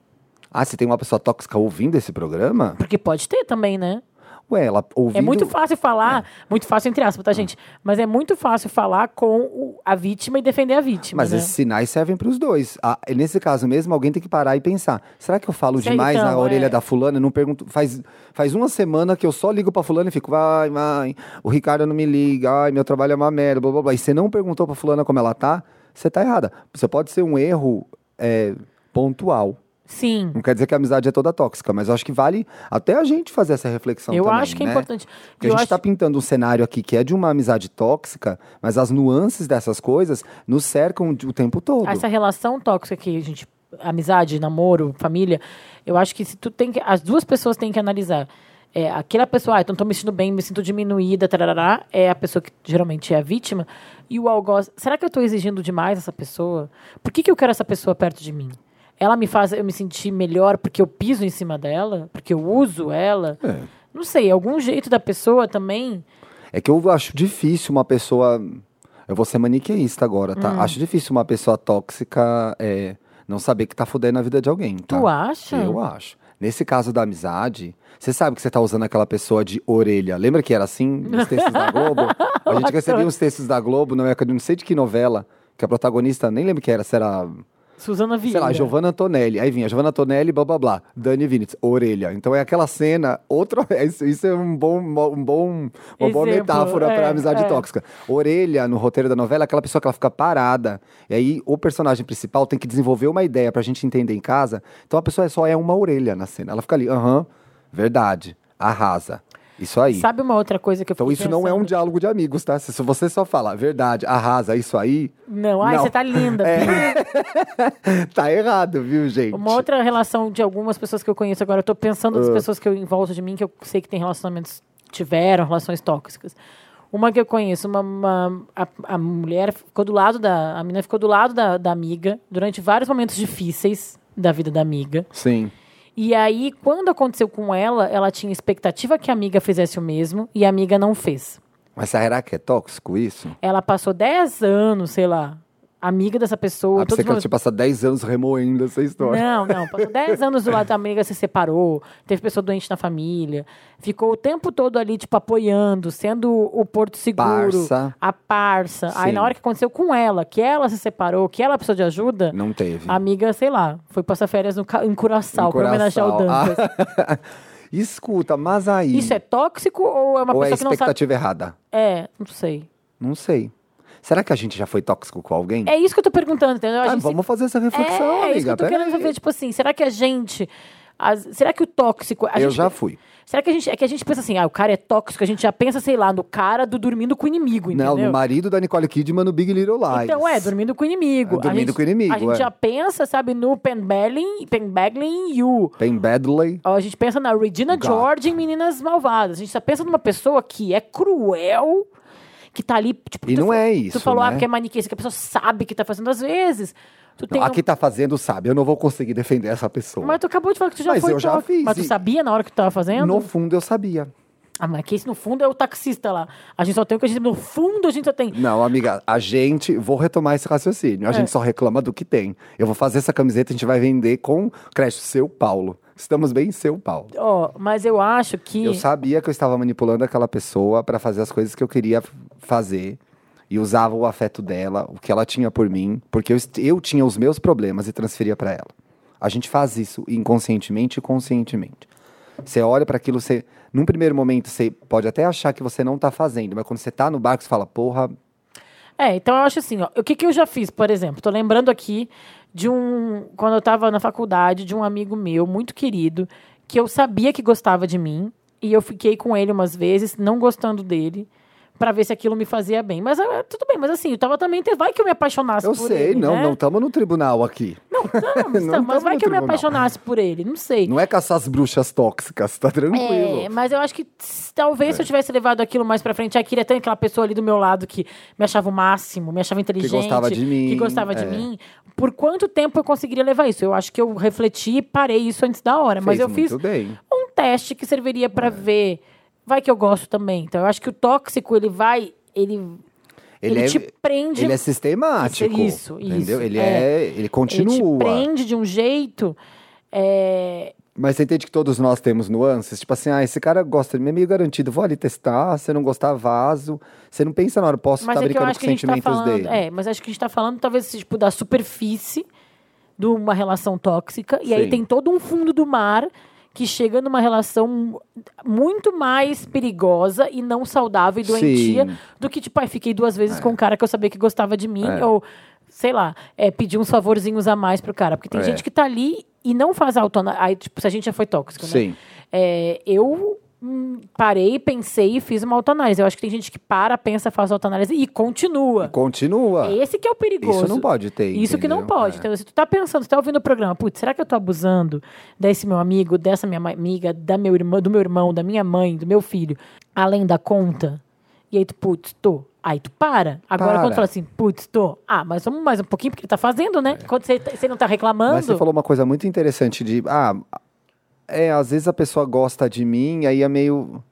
Ah, se tem uma pessoa tóxica ouvindo esse programa? Porque pode ter também, né? Ué, ela ouvindo... É muito fácil falar, muito fácil entre aspas, tá, gente? Mas é muito fácil falar com o- a vítima e defender a vítima. Mas né? esses sinais servem para os dois. Ah, nesse caso mesmo, alguém tem que parar e pensar: será que eu falo Sim, demais na então, orelha é. da fulana? Eu não pergunto. Faz, faz uma semana que eu só ligo pra fulana e fico, vai, vai, o Ricardo não me liga, ai, meu trabalho é uma merda, blá blá blá. E você não perguntou pra fulana como ela tá, você tá errada. Você pode ser um erro é, pontual. Sim. Não quer dizer que a amizade é toda tóxica, mas eu acho que vale até a gente fazer essa reflexão Eu também, acho que é né? importante. Porque Eu a gente acho- está pintando um cenário aqui que é de uma amizade tóxica, mas as nuances dessas coisas nos cercam o tempo todo. Essa relação tóxica que a gente. Amizade, namoro, família, eu acho que se tu tem que. As duas pessoas têm que analisar. É, aquela pessoa, ah, então tô me sentindo bem, me sinto diminuída, tarará, é a pessoa que geralmente é a vítima. E o algoz, será que eu tô exigindo demais essa pessoa? Por que, que eu quero essa pessoa perto de mim? Ela me faz eu me sentir melhor porque eu piso em cima dela? Porque eu uso ela? É. Não sei, algum jeito da pessoa também. É que eu acho difícil uma pessoa. Eu vou ser maniqueísta agora, tá? Hum. Acho difícil uma pessoa tóxica é, não saber que tá fudendo a vida de alguém, tá? Tu acha? Eu acho. Nesse caso da amizade, você sabe que você tá usando aquela pessoa de orelha. Lembra que era assim nos textos da Globo? A gente recebia uns textos da Globo, não, é, não sei de que novela, que a protagonista, nem lembro que era, se era Suzana Vieira. sei lá, Giovanna Antonelli. Aí vinha Giovanna Antonelli, blá blá blá. Dani Vinitz, orelha. Então é aquela cena, outra. Isso, é um bom, um bom, uma boa Exemplo, metáfora é, para amizade é. tóxica. Orelha, no roteiro da novela, é aquela pessoa que ela fica parada. E aí o personagem principal tem que desenvolver uma ideia pra gente entender em casa. Então a pessoa só é uma orelha na cena. Ela fica ali, aham, verdade, arrasa. Isso aí. Sabe uma outra coisa que eu Então isso não é um pensando? diálogo de amigos, tá? Se você só falar verdade, arrasa isso aí, Não, ai, Não. você tá linda. É. Tá errado, viu, gente? Uma outra relação de algumas pessoas que eu conheço agora, eu tô pensando Ah. das pessoas que eu em volta de mim, que eu sei que tem relacionamentos, tiveram relações tóxicas. Uma que eu conheço, uma, uma- a, a mulher ficou do lado da. A menina ficou do lado da, da amiga durante vários momentos difíceis da vida da amiga. Sim. E aí, quando aconteceu com ela, ela tinha expectativa que a amiga fizesse o mesmo e a amiga não fez. Mas será que é tóxico isso? Ela passou 10 anos, sei lá, amiga dessa pessoa. Ah, todos pensei que ela os- tinha passado 10 anos remoendo essa história. Não, não. Passou 10 anos do lado da amiga, se separou, teve pessoa doente na família, ficou o tempo todo ali, tipo, apoiando, sendo o porto seguro, Parça. a parça. Aí Sim. na hora que aconteceu com ela, que ela se separou, que ela precisou de ajuda, Não teve. a amiga, sei lá, foi passar férias no, em Curaçao, pra homenagear o. Dantas. Ah, Escuta, mas aí. Isso é tóxico ou é uma ou é pessoa que não sabe? expectativa errada? É, não sei. Não sei. Será que a gente já foi tóxico com alguém? É isso que eu tô perguntando, entendeu? A Ah, gente se- vamos fazer essa reflexão, é, é isso que amiga. eu tô Pera querendo aí. saber, tipo assim, será que a gente. as- será que o tóxico. Eu gente- já fui. Será que a gente. É que a gente pensa assim, ah, o cara é tóxico, a gente já pensa, sei lá, no cara do dormindo com o inimigo, entendeu? Não, no marido da Nicole Kidman no Big Little Lies. Então é, dormindo com o inimigo. É, dormindo gente, com o inimigo, A gente é. já pensa, sabe, no Pen Badley, Pen Badley em You. Tem Badley. A gente pensa na Regina Gato. George em Meninas Malvadas. A gente só pensa numa pessoa que é cruel, que tá ali, tipo... E não é isso, Tu falou, ah, né? porque é maniqueísta, que a pessoa sabe que tá fazendo às vezes. Tu Não, um- aqui tá fazendo, sabe? Eu não vou conseguir defender essa pessoa. Mas tu acabou de falar que tu já Mas foi eu já fiz, Mas tu sabia na hora que tu tava fazendo? No fundo, eu sabia. Ah, mas que esse no fundo é o taxista lá. A gente só tem o que a gente... No fundo a gente só tem... Não, amiga, a gente. Vou retomar esse raciocínio. A É. gente só reclama do que tem. Eu vou fazer essa camiseta, a gente vai vender com crédito seu Paulo. Estamos bem em seu Paulo. Ó, mas eu acho que... Eu sabia que eu estava manipulando aquela pessoa para fazer as coisas que eu queria fazer. E usava o afeto dela, o que ela tinha por mim, porque eu, eu tinha os meus problemas e transferia para ela. A gente faz isso inconscientemente e conscientemente. Você olha para aquilo, você, num primeiro momento, você pode até achar que você não tá fazendo, mas quando você tá no barco, você fala, porra, É, então eu acho assim, ó, o que, que eu já fiz, por exemplo? Tô lembrando aqui de um. Quando eu tava na faculdade, de um amigo meu, muito querido, que eu sabia que gostava de mim, e eu fiquei com ele umas vezes, não gostando dele. Pra ver se aquilo me fazia bem. Mas ah, tudo bem, mas assim, eu tava também. Vai que eu me apaixonasse eu por sei, ele. não, né? não estamos no tribunal aqui. Não, estamos, Não mas tamo vai que eu me apaixonasse por ele. Não sei. Não é caçar as bruxas tóxicas, tá tranquilo. É, mas eu acho que talvez É. se eu tivesse levado aquilo mais pra frente, aqui tem aquela pessoa ali do meu lado que me achava o máximo, me achava inteligente, gostava de mim, que gostava de é. mim. Por quanto tempo eu conseguiria levar isso? Eu acho que eu refleti e parei isso antes da hora, mas Fez eu fiz bem. um teste que serviria É. pra ver. Vai que eu gosto também. Então eu acho que o tóxico ele vai, ele ele, Ele, é, te prende ele é sistemático. Isso, entendeu? isso, Ele é. é, ele ele continua. te prende de um jeito é, Mas você entende que todos nós temos nuances? Tipo assim, ah, esse cara gosta de mim, é meio garantido. Vou ali testar, se não gostar, vazo. Você não pensa na hora, posso estar é eu brincando com os tá sentimentos falando. dele. É, mas acho que a gente tá falando, talvez, tipo, da superfície de uma relação tóxica. E aí Sim. tem todo um fundo do mar que chega numa relação muito mais perigosa e não saudável e doentia Sim. do que, tipo, ai, fiquei duas vezes com um cara que eu sabia que gostava de mim, É. ou, sei lá, é, pedir uns favorzinhos a mais pro cara. Porque tem É. gente que tá ali e não faz autoanálise. Aí, tipo, se a gente já foi tóxico, né? Sim. É, eu hum, parei, pensei e fiz uma autoanálise. Eu acho que tem gente que para, pensa, faz autoanálise e continua. Continua. Esse que é o perigoso. Isso não pode ter, Isso que não entendeu? pode. É. Então, se tu tá pensando, se tá ouvindo o programa, putz, será que eu tô abusando desse meu amigo, dessa minha amiga, da meu irmão, do meu irmão, da minha mãe, do meu filho, além da conta? E aí tu, putz, tô. Aí tu para. Agora, Para. quando tu fala assim, putz, tô. Ah, mas vamos mais um pouquinho, porque ele tá fazendo, né? Quando você, você não tá reclamando. Mas você falou uma coisa muito interessante de, ah, é, às vezes a pessoa gosta de mim, aí é meio...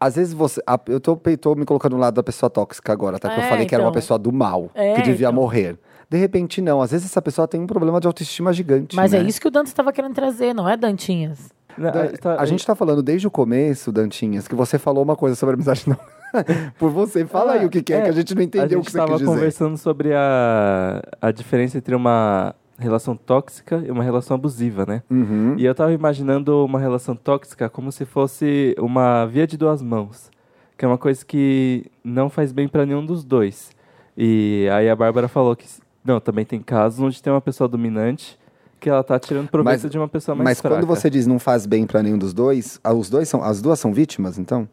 Às vezes você... a- eu tô, tô me colocando no lado da pessoa tóxica agora, tá? Que eu É, falei que era uma então. pessoa do mal, É, que devia então. morrer. De repente, não. Às vezes essa pessoa tem um problema de autoestima gigante, Mas né? é isso que o Dantas estava querendo trazer, não é, Dantinhas? Não, tá- a gente tá falando desde o começo, Dantinhas, que você falou uma coisa sobre amizade não. Por você, fala aí o que, que é, que a gente não entendeu o gente que você tava quis dizer. conversando sobre a, a diferença entre uma relação tóxica e uma relação abusiva, né? Uhum. E eu tava imaginando uma relação tóxica como se fosse uma via de duas mãos, que é uma coisa que não faz bem pra nenhum dos dois. E aí a Bárbara falou que não, também tem casos onde tem uma pessoa dominante que ela tá tirando proveito Mas- de uma pessoa mais Mas fraca. quando você diz não faz bem pra nenhum dos dois, ah, os dois são, as duas são vítimas, então?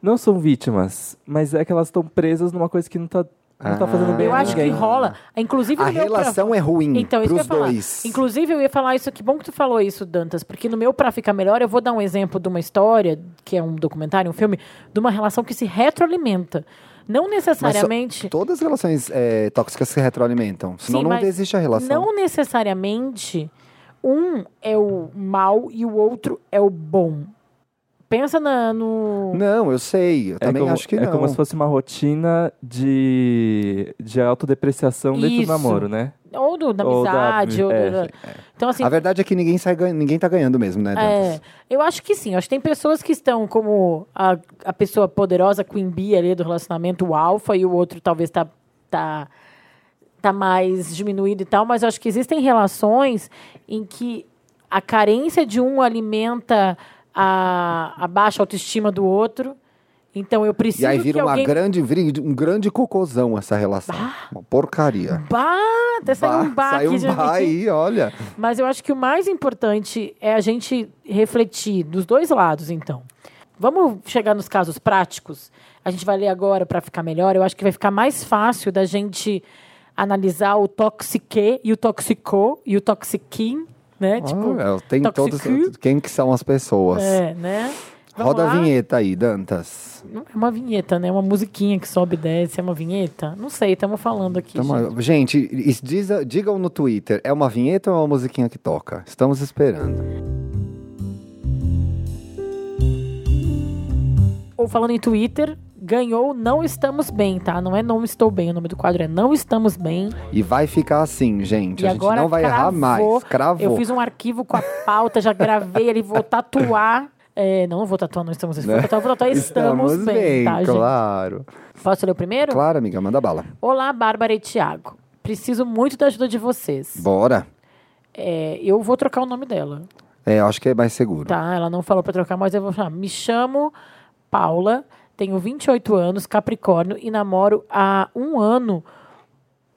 Não são vítimas, mas é que elas estão presas numa coisa que não tá, não tá fazendo bem Eu acho que rola. Inclusive A meu pra- relação é ruim Então, isso que eu pros ia falar. dois. Inclusive, eu ia falar isso. Que bom que tu falou isso, Dantas. Porque no meu Pra Ficar Melhor, eu vou dar um exemplo de uma história, que é um documentário, um filme, de uma relação que se retroalimenta. Não necessariamente... todas as relações é, tóxicas se retroalimentam. Senão Sim, não mas existe a relação. Não necessariamente um é o mal e o outro é o bom. Pensa na- no... Não, eu sei. Eu É também como, acho que é não. como se fosse uma rotina de, de autodepreciação dentro Isso. do namoro, né? Ou do, da Ou da- amizade. ou é, do- Então, assim, A verdade é que ninguém, sai, ninguém tá ganhando mesmo, né, É, eu acho que sim. Eu acho que tem pessoas que estão como a, a pessoa poderosa, Queen Bee ali do relacionamento, o alfa, e o outro talvez tá, tá, tá mais diminuído e tal, mas eu acho que existem relações em que a carência de um alimenta a, a baixa autoestima do outro. Então eu preciso E aí vira uma alguém... grande, vira um grande cocôzão essa relação. Uma porcaria. Bah, até saiu um bar saiu um de bar aí, olha. Mas eu acho que o mais importante é a gente refletir dos dois lados, então. Vamos chegar nos casos práticos. A gente vai ler agora para ficar melhor. Eu acho que vai ficar mais fácil da gente analisar o toxique e o toxicô e o toxiquim, né? tipo, Ah, tem todos. Quem que são as pessoas? é, né? Vamos Roda lá. a vinheta aí, Dantas. Não é uma vinheta, né? Uma musiquinha que sobe e desce. É uma vinheta? Não sei, estamos falando aqui. gente. Tamo- gente, is- diz- digam no Twitter, é uma vinheta ou é uma musiquinha que toca? Estamos esperando. Ou falando em Twitter, ganhou Não Estamos Bem, tá? Não é Não Estou Bem, o nome do quadro é Não Estamos Bem. E vai ficar assim, gente. e a gente agora não vai errar cravou. mais. Cravou. Eu fiz um arquivo com a pauta, já gravei ali, vou tatuar. É, não, vou tatuar, não estamos. For tatuar, vou tatuar Estamos, bem, tá, gente? claro. Posso ler o primeiro? Claro, amiga, manda bala. Olá, Bárbara e Tiago. Preciso muito da ajuda de vocês. Bora. É, eu vou trocar o nome dela. É, eu acho que é mais seguro. Tá, ela não falou pra trocar, mas eu vou chamar. Me chamo Paula, tenho 28 anos, Capricórnio e namoro há um ano.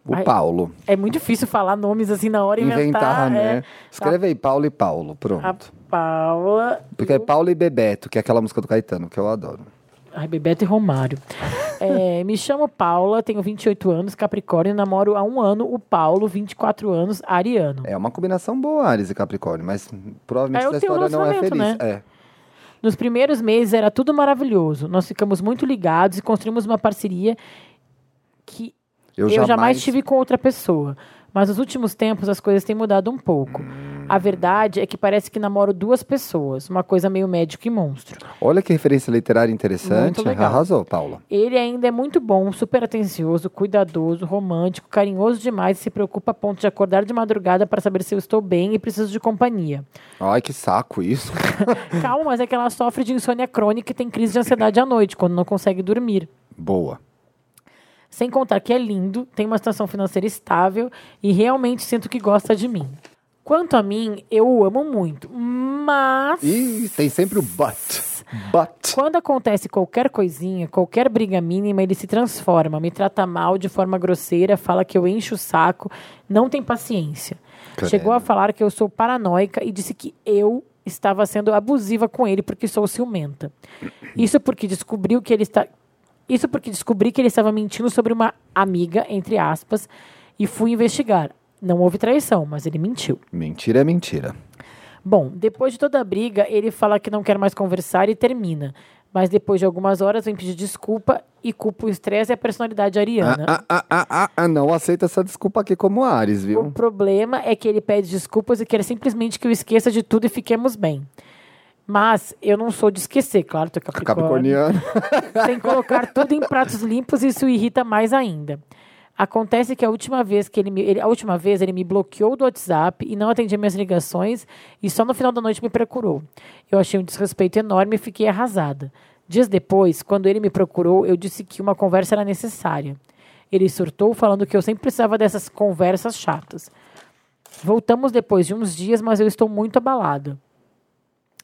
O Ai, Paulo. É muito difícil falar nomes assim na hora e inventar. Inventar, né? é. Escreve aí, Paulo e Paulo, pronto. A Paula. Porque é Paulo e Bebeto, que é aquela música do Caetano, que eu adoro. Ai, Bebeto e Romário. É, me chamo Paula, tenho 28 anos, Capricórnio, namoro há um ano o Paulo, 24 anos, ariano. É uma combinação boa, Ares e Capricórnio, mas provavelmente É essa história não é feliz. relacionamento, É. Nos primeiros meses era tudo maravilhoso. Nós ficamos muito ligados e construímos uma parceria que Eu, Eu jamais... tive com outra pessoa. Mas nos últimos tempos as coisas têm mudado um pouco. A verdade é que parece que namoro duas pessoas, uma coisa meio médico e monstro. Olha que referência literária interessante. Arrasou, Paula. Ele ainda é muito bom, super atencioso, cuidadoso, romântico, carinhoso demais e se preocupa a ponto de acordar de madrugada para saber se eu estou bem e preciso de companhia. Ai, que saco isso. Calma, mas é que ela sofre de insônia crônica e tem crise de ansiedade à noite, quando não consegue dormir. Boa. Sem contar que é lindo, tem uma situação financeira estável e realmente sinto que gosta de mim. Quanto a mim, eu o amo muito, mas E tem sempre o but. But. quando acontece qualquer coisinha, qualquer briga mínima, ele se transforma, me trata mal de forma grosseira, fala que eu encho o saco, não tem paciência. Credo. Chegou a falar que eu sou paranoica e disse que eu estava sendo abusiva com ele porque sou ciumenta. Isso porque descobriu que ele está isso porque descobri que ele estava mentindo sobre uma amiga, entre aspas, e fui investigar. Não houve traição, mas ele mentiu. Mentira é mentira. Bom, depois de toda a briga, ele fala que não quer mais conversar e termina. Mas depois de algumas horas vem pedir desculpa e culpa o estresse e a personalidade ariana. Ah, ah, ah, ah, ah, não aceita essa desculpa aqui como Ares, O viu? problema é que ele pede desculpas e quer simplesmente que eu esqueça de tudo e fiquemos bem. Mas eu não sou de esquecer, claro, tô capricórnio. Capricorniano. sem colocar tudo em pratos limpos, isso irrita mais ainda. Acontece que a última vez que ele me, ele- a última vez ele me bloqueou do WhatsApp e não atendia minhas ligações e só no final da noite me procurou. Eu achei um desrespeito enorme e fiquei arrasada. Dias depois, quando ele me procurou, eu disse que uma conversa era necessária. Ele surtou falando que eu sempre precisava dessas conversas chatas. Voltamos depois de uns dias, mas eu estou muito abalada.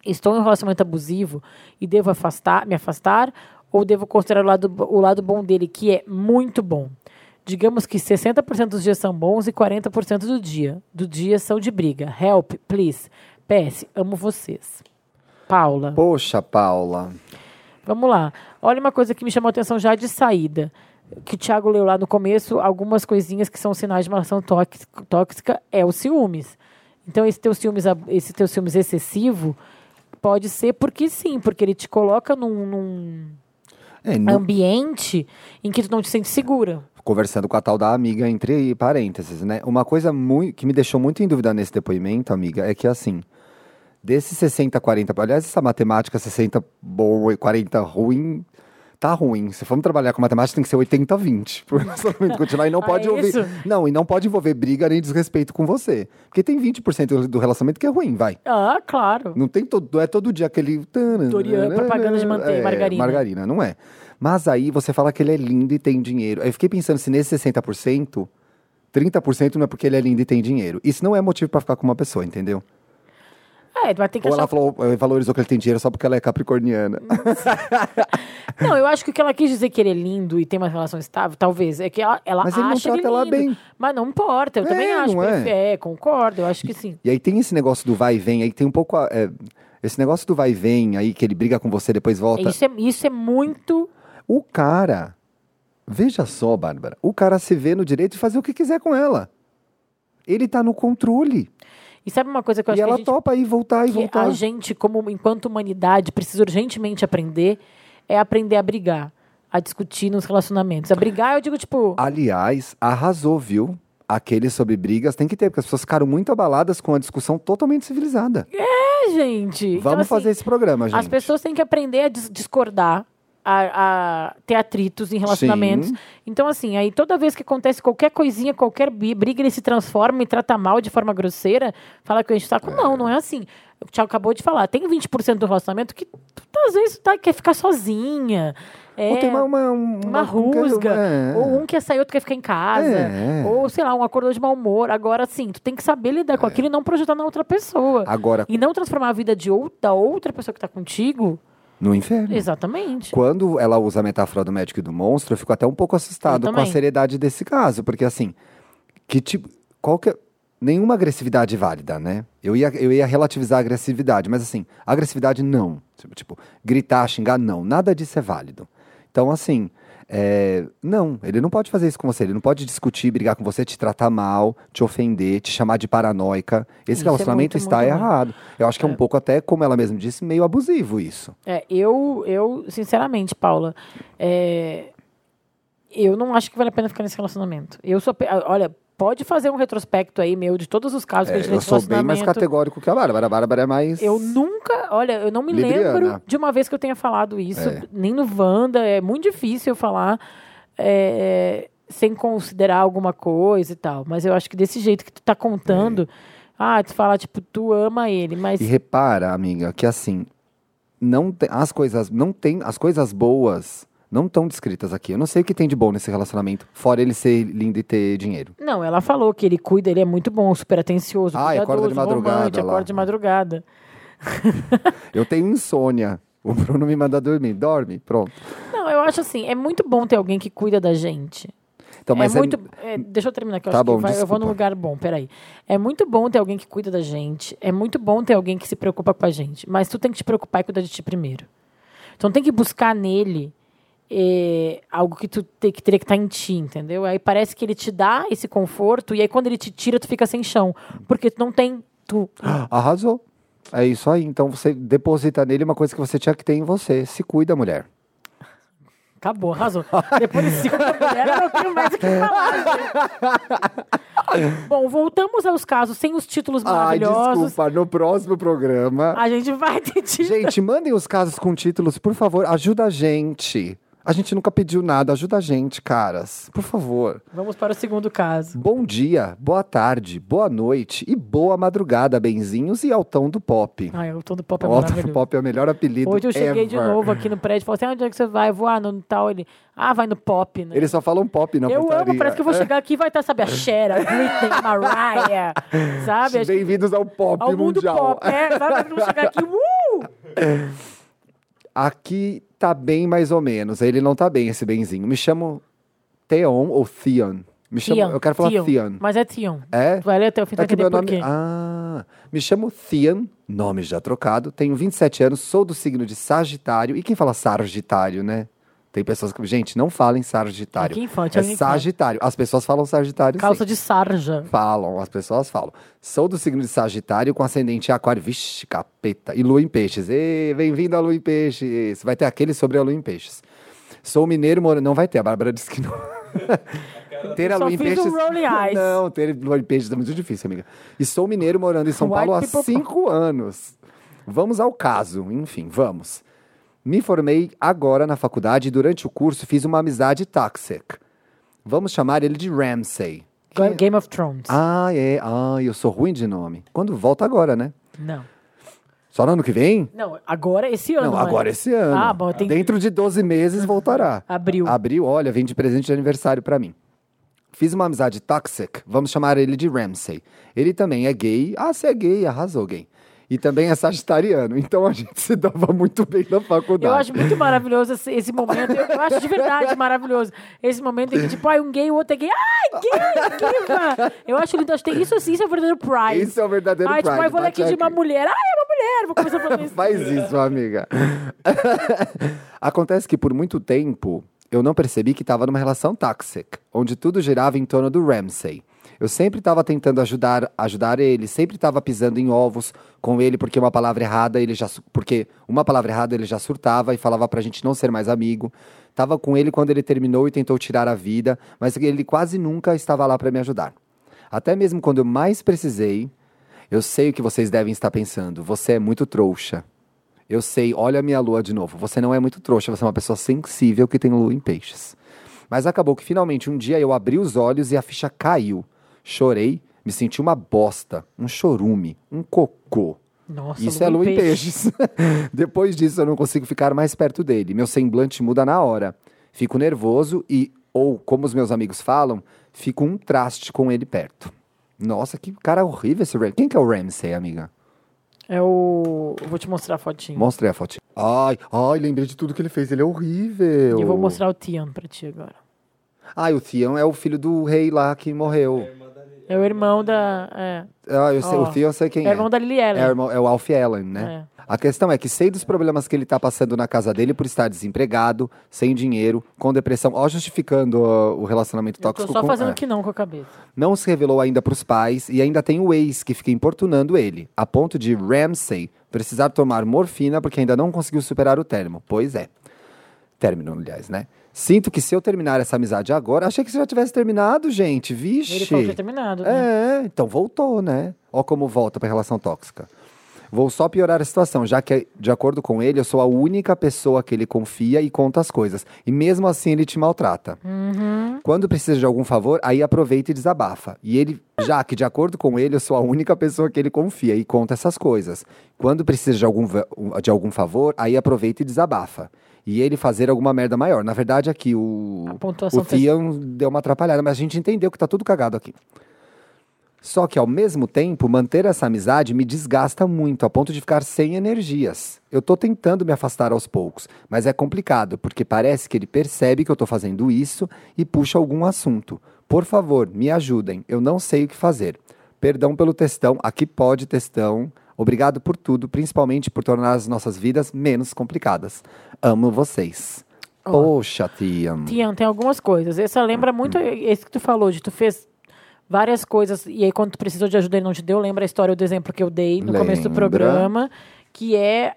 Estou em um relacionamento abusivo e devo afastar, me afastar ou devo considerar o lado, o lado bom dele, que é muito bom? Digamos que 60% dos dias são bons e 40% do dia. Do dia são de briga. Help, please. PS, amo vocês. Paula. Poxa, Paula. Vamos lá. Olha uma coisa que me chamou a atenção já de saída. Que o Thiago leu lá no começo, algumas coisinhas que são sinais de uma relação tóxica, é o ciúmes. Então, esse teu ciúmes, esse teu ciúmes excessivo pode ser porque sim, porque ele te coloca num, num É, no- ambiente em que tu não te sente segura. Conversando com a tal da amiga entre parênteses, né? Uma coisa muito, que me deixou muito em dúvida nesse depoimento, amiga, é que assim, desses 60, 40, aliás, essa matemática 60 boa e 40 ruim, tá ruim. Se formos trabalhar com matemática, tem que ser 80, 20. Por relacionamento continuar e não Ah, pode é ouvir. isso? Não, e não pode envolver briga nem desrespeito com você. Porque tem 20% do relacionamento que é ruim, vai. Ah, claro. Não tem todo, é todo dia aquele. Dorian, propaganda de manteiga, É, margarina. Margarina, não é. Mas aí você fala que ele é lindo e tem dinheiro. Aí eu fiquei pensando se nesse 60%, 30% não é porque ele é lindo e tem dinheiro. Isso não é motivo pra ficar com uma pessoa, entendeu? É, vai ter que Ou achar ela falou, eh, valorizou que ele tem dinheiro só porque ela é capricorniana. Não, eu acho que o que ela quis dizer que ele é lindo e tem uma relação estável, talvez, é que ela, ela Mas ele não acha ele trata ela lindo. bem. Mas não importa, eu É, também acho. não é? É, concordo, eu acho que sim. E aí tem esse negócio do vai e vem, aí tem um pouco. é, esse negócio do vai e vem, aí que ele briga com você, depois volta. Isso é, isso é muito. O cara, veja só, Bárbara, o cara se vê no direito de fazer o que quiser com ela. Ele tá no controle. E sabe uma coisa que eu acho E que ela a gente, topa aí voltar e voltar. a gente, como enquanto humanidade, precisa urgentemente aprender é aprender a brigar, a discutir nos relacionamentos. A brigar, eu digo, tipo, Aliás, arrasou, viu? Aqueles sobre brigas tem que ter, porque as pessoas ficaram muito abaladas com a discussão totalmente civilizada. é, gente. Então, Vamos assim, fazer esse programa, gente. As pessoas têm que aprender a dis- discordar, a, a ter atritos em relacionamentos. Sim. Então, assim, aí toda vez que acontece qualquer coisinha, qualquer briga, ele se transforma e trata mal de forma grosseira, fala que a gente tá com. Não, não é assim. O Thiago acabou de falar. Tem 20% do relacionamento que tu, às vezes tá, quer ficar sozinha. É, Ou tem uma, uma, uma, uma rusga. É. Ou um quer sair, outro quer ficar em casa. É. Ou, sei lá, um acordou de mau humor. Agora, assim, tu tem que saber lidar com É. aquilo e não projetar na outra pessoa. Agora, E não transformar a vida de ou, da outra pessoa que tá contigo. No inferno. Exatamente. Quando ela usa a metáfora do médico e do monstro, eu fico até um pouco assustado com a seriedade desse caso. Porque, assim, que tipo. Qual que é- Nenhuma agressividade válida, né? Eu ia, eu ia relativizar a agressividade, mas assim, agressividade não. Tipo, tipo, gritar, xingar, não. Nada disso é válido. Então, assim, é, não, ele não pode fazer isso com você. Ele não pode discutir, brigar com você, te tratar mal, te ofender, te chamar de paranoica. Esse Isso é relacionamento muito, está muito ruim. errado. Eu acho que é um pouco até, como ela mesma disse, meio abusivo isso. É, eu, eu, sinceramente, Paula, é, eu não acho que vale a pena ficar nesse relacionamento. Eu sou. Olha, pode fazer um retrospecto aí, meu, de todos os casos que a É, gente eu sou bem mais categórico que a Bárbara. A Bárbara é mais. Eu nunca, olha, eu não me Libriana. lembro de uma vez que eu tenha falado isso, É. nem no Wanda, é muito difícil eu falar é, sem considerar alguma coisa e tal. Mas eu acho que desse jeito que tu tá contando, ah, tu fala, tipo, tu ama ele, mas É. E repara, amiga, que assim, não tem, as coisas não tem as coisas boas não estão descritas aqui. Eu não sei o que tem de bom nesse relacionamento, fora ele ser lindo e ter dinheiro. Não, ela falou que ele cuida, ele é muito bom, super atencioso, Ah, e acorda de madrugada acorda de madrugada. Eu tenho insônia. O Bruno me manda dormir. Dorme, pronto. Não, eu acho assim, é muito bom ter alguém que cuida da gente. Então, mas é muito. é, deixa eu terminar, que eu Tá acho bom, que vai- eu vou num lugar bom, peraí. É muito bom ter alguém que cuida da gente. É muito bom ter alguém que se preocupa com a gente. Mas tu tem que te preocupar e cuidar de ti primeiro. Então tem que buscar nele é, algo que tu te- que teria que estar em ti, entendeu? Aí parece que ele te dá esse conforto e aí quando ele te tira, tu fica sem chão. Porque tu não tem. Tu, Arrasou. É isso aí. Então você deposita nele uma coisa que você tinha que ter em você. Se cuida, mulher. Acabou, arrasou. Depois de cinco mulher, eu não tenho mais o que falar. Bom, voltamos aos casos sem os títulos Ai, maravilhosos. desculpa. No próximo programa. a gente vai ter títulos. Gente, mandem os casos com títulos, por favor. Ajuda a gente. A gente nunca pediu nada. Ajuda a gente, caras. Por favor. Vamos para o segundo caso. Bom dia, boa tarde, boa noite e boa madrugada, benzinhos e altão do pop. Ai, o tom do pop é o altão do pop é o melhor apelido Hoje eu cheguei de ever. novo aqui no prédio e falei assim: onde é que você vai? Vou, ah, no tal. Ele, ah, vai no pop, né? Eles só falam pop na eu portaria. amo, parece que eu vou chegar aqui e vai estar, sabe, a Cher, a Britney, Mariah, sabe? Bem-vindos ao pop Ao mundo mundial. pop, é, sabe? Vou chegar aqui, uh! Aqui tá bem mais ou menos. Ele não tá bem, esse benzinho. Me chamo Theon ou Theon? Me chamo, Theon, eu quero falar Theon. Mas é Theon. É? Tu vai ler até o fim, É que meu nome. Ah, me chamo Theon, nome já trocado. Tenho 27 anos, sou do signo de Sagitário. E quem fala Sargitário, né? Tem pessoas que. Gente, não falem Sagitário. Aqui infante, é. Sagitário. As pessoas falam Sagitário. Calça sim. de sarja. Falam, as pessoas falam. Sou do signo de Sagitário com ascendente em Aquário. Vixe, capeta. E Lua em Peixes. Bem-vindo à Lua em Peixes. Vai ter aquele sobre a Lua em Peixes. Sou mineiro morando. Não vai ter, a Bárbara disse que não. ter a Só Lua em Peixes. um. Não, ter Lua em Peixes é muito difícil, amiga. E sou mineiro morando em São White Paulo há people cinco anos. Vamos ao caso, enfim, vamos. Me formei agora na faculdade e durante o curso fiz uma amizade toxic. Vamos chamar ele de Ramsay. É? Game of Thrones. Ah, é. Ah, eu sou ruim de nome. Quando volta agora, né? Não. Só no ano que vem? Não, agora esse ano. Não, agora esse ano. Ah, bom, tem Dentro de 12 meses voltará. Abril. Abril, olha, vem de presente de aniversário pra mim. Fiz uma amizade toxic, vamos chamar ele de Ramsay. Ele também é gay. Ah, você é gay, arrasou, gay. E também é sagitariano, então a gente se dava muito bem na faculdade. Eu acho muito maravilhoso esse, esse momento. Eu, eu acho de verdade maravilhoso. Esse momento em que, tipo, ai, um gay, o outro é gay. Ai, gay, viva! Eu acho lindo. Acho que isso assim, isso é o verdadeiro pride. Isso é o verdadeiro ai, tipo, pride, ai, vou ler bate aqui de uma mulher. Ai, é uma mulher. Vou começar a falar isso. Faz isso, amiga. Acontece que por muito tempo eu não percebi que estava numa relação toxic, onde tudo girava em torno do Ramsay. Eu sempre estava tentando ajudar, ajudar ele, sempre estava pisando em ovos com ele porque uma palavra errada ele já porque uma palavra errada ele já surtava e falava pra gente não ser mais amigo. Tava com ele quando ele terminou e tentou tirar a vida, mas ele quase nunca estava lá para me ajudar. Até mesmo quando eu mais precisei, eu sei o que vocês devem estar pensando. Você é muito trouxa. Eu sei, olha a minha lua de novo. Você não é muito trouxa, você é uma pessoa sensível que tem lua em peixes. Mas acabou que finalmente um dia eu abri os olhos e a ficha caiu. Chorei, me senti uma bosta, um chorume, um cocô. Nossa, Isso é lua em peixes. Depois disso eu não consigo ficar mais perto dele. Meu semblante muda na hora. Fico nervoso e, ou como os meus amigos falam, fico um traste com ele perto. Nossa, que cara horrível esse Ramsey. Quem que é o Ramsey, amiga? É o. eu Vou te mostrar a fotinho. Mostrei a fotinha. Ai, ai, lembrei de tudo que ele fez. Ele é horrível. E eu vou mostrar o Tian pra ti agora. Ai, o Theon é o filho do rei lá que morreu. É o irmão da. É, Ah, eu sei, Ó, o Theon eu sei quem é é. o irmão da Lily Allen. É, o irmão- é o Alfie Allen, né? A questão é que sei dos problemas que ele tá passando na casa dele por estar desempregado, sem dinheiro, com depressão. Ó, justificando ó, o relacionamento Eu tô tóxico só com... fazendo é. que não com a cabeça. Não se revelou ainda pros pais e ainda tem o ex que fica importunando ele, a ponto de Ramsay precisar tomar morfina porque ainda não conseguiu superar o término. Pois é. Término, aliás, né? Sinto que se eu terminar essa amizade agora, achei que você já tivesse terminado, gente. Vixe. Ele falou que tinha terminado, né? É, então voltou, né? Ó como volta pra relação tóxica. Vou só piorar a situação, já que, de acordo com ele, eu sou a única pessoa que ele confia e conta as coisas. E mesmo assim ele te maltrata. Quando precisa de algum favor, aí aproveita e desabafa. E ele, já que de acordo com ele, eu sou a única pessoa que ele confia e conta essas coisas. Quando precisa de algum, de algum favor, aí aproveita e desabafa. E ele fazer alguma merda maior. Na verdade, aqui o, o Theon deu uma atrapalhada, mas a gente entendeu que tá tudo cagado aqui. Só que ao mesmo tempo, manter essa amizade me desgasta muito, a ponto de ficar sem energias. Eu tô tentando me afastar aos poucos, mas é complicado, porque parece que ele percebe que eu tô fazendo isso e puxa algum assunto. Por favor, me ajudem, eu não sei o que fazer. Perdão pelo textão, aqui pode textão. Obrigado por tudo, principalmente por tornar as nossas vidas menos complicadas. Amo vocês. Poxa, Tian. Tian, tem algumas coisas. Essa lembra muito esse que tu falou, de tu fez várias coisas e aí quando tu precisou de ajuda ele não te deu. Lembra a história do exemplo que eu dei no começo do Lembra. programa, que é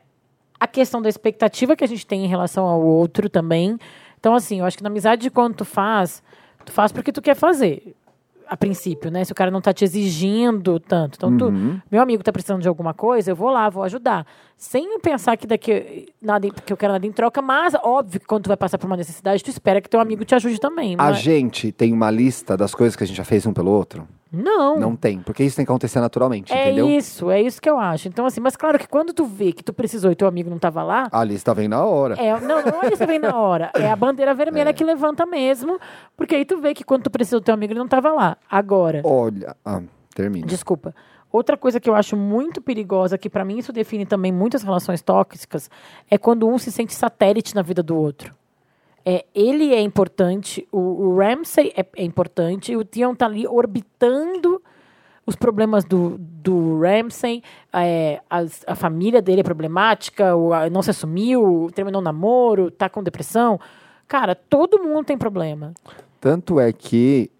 a questão da expectativa que a gente tem em relação ao outro também. Então, assim, eu acho que na amizade, quando tu faz, tu faz porque tu quer fazer. A princípio, né? Se o cara não tá te exigindo tanto. Então, tu, meu amigo tá precisando de alguma coisa, eu vou lá, vou ajudar. Sem pensar que daqui nada, que eu quero nada em troca, mas óbvio que quando tu vai passar por uma necessidade, tu espera que teu amigo te ajude também. A mas- gente tem uma lista das coisas que a gente já fez um pelo outro? Não. Não tem, porque isso tem que acontecer naturalmente, é entendeu? isso, é isso que eu acho. Então, assim, mas claro que quando tu vê que tu precisou e teu amigo não tava lá, A lista vem na hora. É, não, não é isso que vem na hora. É a bandeira vermelha que levanta mesmo. Porque aí tu vê que quando tu precisa do teu amigo, ele não tava lá. Agora, Olha. Ah, termina. desculpa. Outra coisa que eu acho muito perigosa, que pra mim isso define também muitas relações tóxicas, é quando um se sente satélite na vida do outro. É, ele é importante, o, o Ramsey é, é importante, o Theon tá ali orbitando os problemas do, do Ramsey, é, as- a, família dele é problemática, o, a- não se assumiu, terminou o namoro, tá com depressão. Cara, todo mundo tem problema. Tanto é que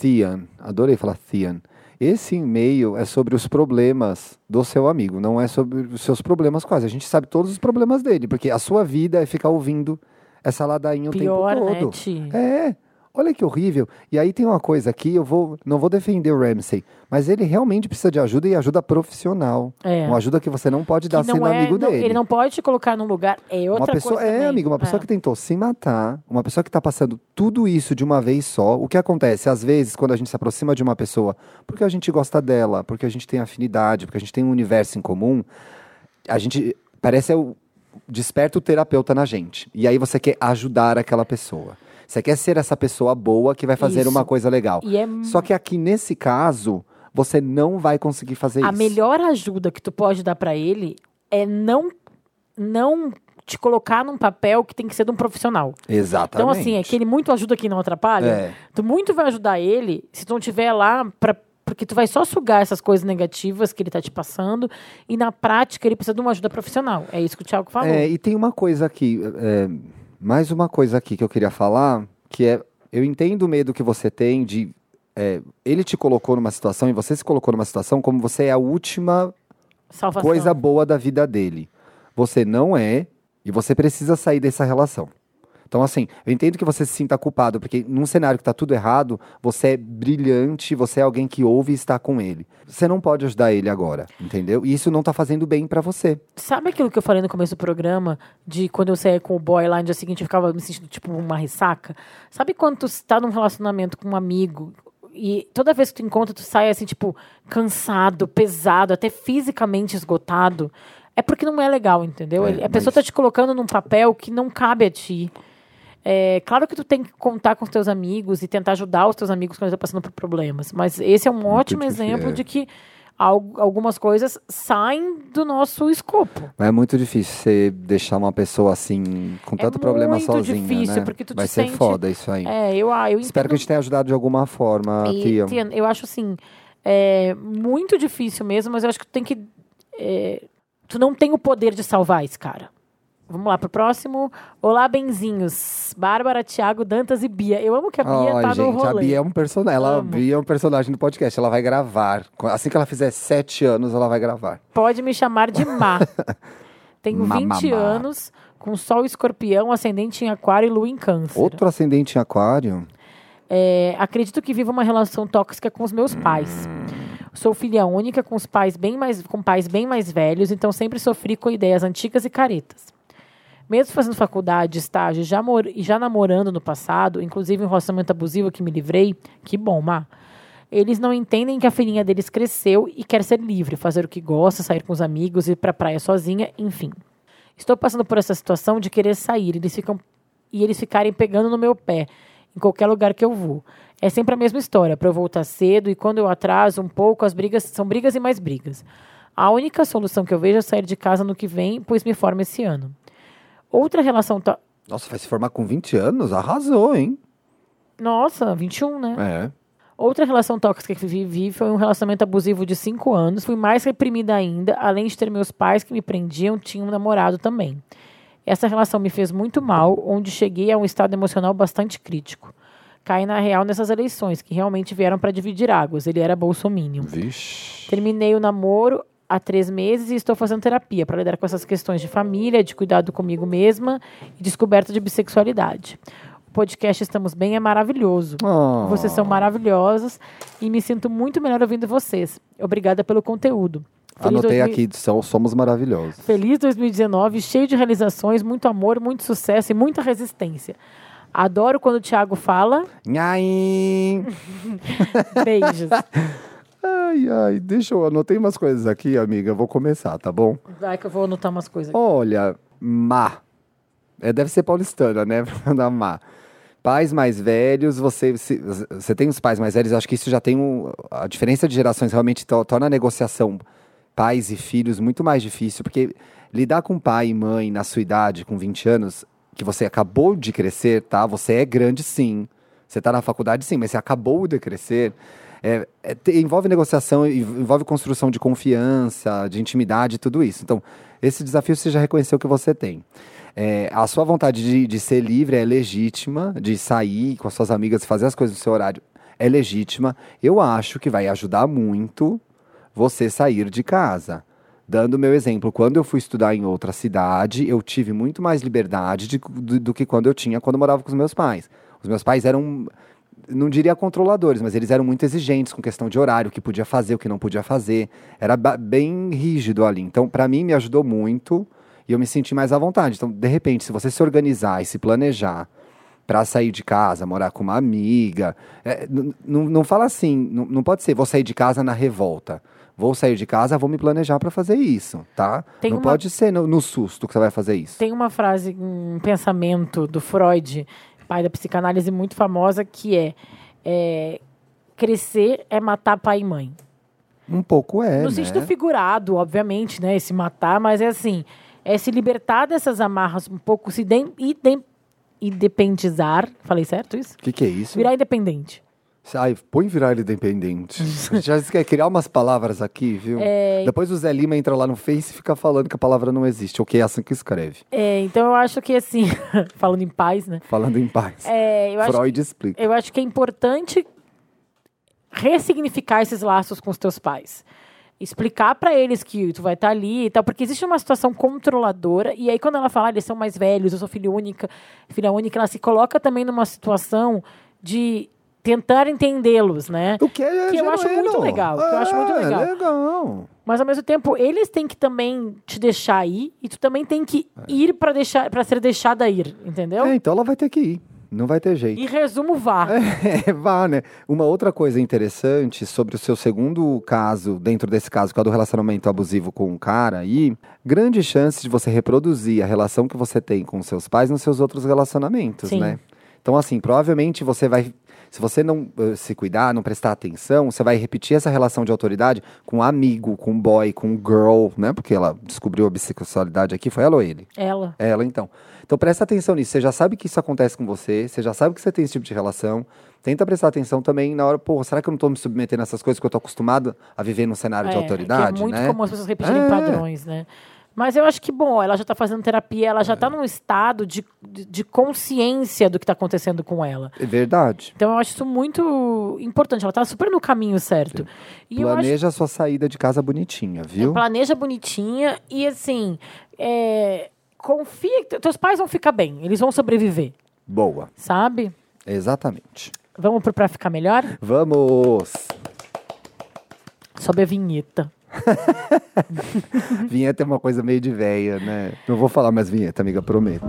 Theon, adorei falar Theon, esse e-mail é sobre os problemas do seu amigo, não é sobre os seus problemas quase. A gente sabe todos os problemas dele, porque a sua vida é ficar ouvindo essa ladainha o Pior, tempo né, todo. Ti? É, olha que horrível. E aí tem uma coisa aqui, eu vou, não vou defender o Ramsey, mas ele realmente precisa de ajuda e ajuda profissional. É. Uma ajuda que você não pode dar Que sendo é- amigo não- dele. Ele não pode te colocar num lugar. É outra Uma pessoa, coisa. é, também. amigo, uma pessoa É. que tentou se matar, uma pessoa que está passando tudo isso de uma vez só. O que acontece? Às vezes, quando a gente se aproxima de uma pessoa, porque a gente gosta dela, porque a gente tem afinidade, porque a gente tem um universo em comum, a gente parece o desperta o terapeuta na gente. E aí você quer ajudar aquela pessoa. Você quer ser essa pessoa boa que vai fazer Isso. uma coisa legal. E é Só que aqui nesse caso, você não vai conseguir fazer a isso. melhor ajuda que tu pode dar pra ele é não não te colocar num papel que tem que ser de um profissional. Exatamente. Então, assim, aquele muito ajuda que não atrapalha, É. tu muito vai ajudar ele se tu não tiver lá pra. Porque tu vai só sugar essas coisas negativas que ele tá te passando e na prática ele precisa de uma ajuda profissional. É isso que o Thiago falou. É, e tem uma coisa aqui, é, mais uma coisa aqui que eu queria falar, que é, eu entendo o medo que você tem de, é, ele te colocou numa situação e você se colocou numa situação como você é a última Salvação. coisa boa da vida dele. Você não é e você precisa sair dessa relação. Então, assim, eu entendo que você se sinta culpado, porque num cenário que tá tudo errado, você é brilhante, você é alguém que ouve e está com ele. Você não pode ajudar ele agora, entendeu? E isso não tá fazendo bem pra você. Sabe aquilo que eu falei no começo do programa? De quando eu saía com o boy lá no dia seguinte eu ficava me sentindo tipo uma ressaca? Sabe quando tu está num relacionamento com um amigo e toda vez que tu encontra, tu sai assim, tipo, cansado, pesado, até fisicamente esgotado? É porque não é legal, entendeu? É, a pessoa mas- tá te colocando num papel que não cabe a ti. É, claro que tu tem que contar com os teus amigos e tentar ajudar os teus amigos quando eles estão passando por problemas. Mas esse é um ótimo difícil, exemplo é. de que al- algumas coisas saem do nosso escopo. Mas é muito difícil você deixar uma pessoa assim, com tanto problema É muito sozinha, difícil, né? porque tu te Vai ser sente- foda isso aí. É, eu, ah, eu Espero que a gente tenha ajudado de alguma forma, e, Tia. Tia, eu acho assim, é muito difícil mesmo, mas eu acho que tu tem que. é, tu não tem o poder de salvar esse cara. Vamos lá pro próximo. Olá, benzinhos. Bárbara, Thiago, Dantas e Bia. Eu amo que a Bia Ó, tá no gente, a rolê. Bia é um personagem. Ela, a Amo. Bia é um personagem do podcast. Ela vai gravar. Assim que ela fizer sete anos, ela vai gravar. Pode me chamar de Má. Tenho Má, 20 má, má. anos, com Sol escorpião, ascendente em aquário e lua em câncer. Outro ascendente em aquário. É, acredito que vivo uma relação tóxica com os meus pais. Sou filha única com os pais bem mais com pais bem mais velhos, então sempre sofri com ideias antigas e caretas. Mesmo fazendo faculdade, estágio já e já namorando no passado, inclusive um relacionamento abusivo que me livrei, que bom, Má. Eles não entendem que a filhinha deles cresceu e quer ser livre, fazer o que gosta, sair com os amigos, ir pra praia sozinha, enfim. Estou passando por essa situação de querer sair, eles ficam e eles ficarem pegando no meu pé em qualquer lugar que eu vou. É sempre a mesma história, para eu voltar cedo e quando eu atraso um pouco, as brigas são brigas e mais brigas. A única solução que eu vejo é sair de casa no que vem, pois me formo esse ano. Outra relação tó- Nossa, vai se formar com 20 anos? Arrasou, hein? Nossa, 21, né? É. Outra relação tóxica que vivi foi um relacionamento abusivo de cinco anos. Fui mais reprimida ainda, além de ter meus pais que me prendiam, tinha um namorado também. Essa relação me fez muito mal, onde cheguei a um estado emocional bastante crítico. Caí na real nessas eleições, que realmente vieram para dividir águas. Ele era bolsominion. Vixe. Terminei o namoro há três meses e estou fazendo terapia para lidar com essas questões de família, de cuidado comigo mesma e descoberta de bissexualidade. O podcast Estamos Bem é maravilhoso. Oh. Vocês são maravilhosos e me sinto muito melhor ouvindo vocês. Obrigada pelo conteúdo. Anotei 2000 aqui, são- somos maravilhosos. Feliz 2019, cheio de realizações, muito amor, muito sucesso e muita resistência. Adoro quando o Thiago fala. Nhaim! Beijos. Ai, ai, deixa eu... Anotei umas coisas aqui, amiga. Eu vou começar, tá bom? Vai que eu vou anotar umas coisas. aqui. Olha, má. É, deve ser paulistana, né? Pra mandar má. Pais mais velhos, você, se- você tem os pais mais velhos, acho que isso já tem um, a diferença de gerações realmente to- torna a negociação pais e filhos muito mais difícil, porque lidar com pai e mãe na sua idade, com 20 anos, que você acabou de crescer, tá? Você é grande sim. Você está na faculdade sim, mas você acabou de crescer. É, é, envolve negociação, envolve construção de confiança, de intimidade, tudo isso. Então, esse desafio você já reconheceu que você tem. É, a sua vontade de, de ser livre é legítima, de sair com as suas amigas fazer as coisas no seu horário é legítima. Eu acho que vai ajudar muito você sair de casa. Dando o meu exemplo, quando eu fui estudar em outra cidade, eu tive muito mais liberdade de- do, do que quando eu tinha quando eu morava com os meus pais. Os meus pais eram, não diria controladores, mas eles eram muito exigentes com questão de horário, o que podia fazer, o que não podia fazer. Era bem rígido ali. Então, para mim, me ajudou muito e eu me senti mais à vontade. Então, de repente, se você se organizar e se planejar para sair de casa, morar com uma amiga. É, não fala assim, não não pode ser vou sair de casa na revolta. Vou sair de casa, vou me planejar para fazer isso, tá? Tem não uma- pode ser no, no susto que você vai fazer isso. Tem uma frase, um pensamento do Freud, pai da psicanálise muito famosa, que é, é, crescer é matar pai e mãe. Um pouco é, no né? sentido figurado, obviamente, né? Esse matar, mas é assim, é se libertar dessas amarras um pouco, se idem- independizar. Falei certo isso? O que, que é isso? Virar independente. Ai, põe virar ele independente. A gente já quer criar umas palavras aqui, viu? É. Depois o Zé Lima entra lá no Face e fica falando que a palavra não existe. Ou que é assim que escreve. É, então eu acho que assim, falando em paz, né? Falando em paz. É, eu acho Freud explica. Eu acho que é importante ressignificar esses laços com os teus pais. Explicar pra eles que tu vai estar ali e tal, porque existe uma situação controladora, e aí quando ela fala, "Ah, eles são mais velhos, eu sou filha única, filha única, ela se coloca também numa situação de tentar entendê-los, né? O que é Que eu acho muito legal, que eu acho muito É, legal. legal. Mas ao mesmo tempo, eles têm que também te deixar ir, e tu também tem que ir pra deixar para ser deixada ir, entendeu? É, então ela vai ter que ir. Não vai ter jeito. E resumo, vá. É, vá, né? Uma outra coisa interessante sobre o seu segundo caso, dentro desse caso, que é o do relacionamento abusivo com um cara aí, grande chance de você reproduzir a relação que você tem com seus pais nos seus outros relacionamentos, Sim. né? Então, assim, provavelmente você vai. Se você não eh, se cuidar, não prestar atenção, você vai repetir essa relação de autoridade com amigo, com boy, com girl, né? Porque ela descobriu a bissexualidade aqui, foi ela ou ele? Ela. Ela, então. Então presta atenção nisso. Você já sabe que isso acontece com você, você já sabe que você tem esse tipo de relação. Tenta prestar atenção também na hora, pô, será que eu não tô me submetendo a essas coisas que eu tô acostumado a viver num cenário de É, autoridade, é muito né? comum as pessoas repetirem É. padrões, né? Mas eu acho que, bom, ela já está fazendo terapia, ela já está num estado de, de, de consciência do que está acontecendo com ela. É verdade. Então eu acho isso muito importante. Ela está super no caminho certo. E eu acho Planeja a sua saída de casa bonitinha, viu? planeja bonitinha e assim, é, confia que teus pais vão ficar bem, eles vão sobreviver, Boa. sabe? Exatamente. Vamos pro pra ficar melhor? Vamos! Sobe a vinheta. vinheta é uma coisa meio de véia, né? Não vou falar mais vinheta, amiga, prometo.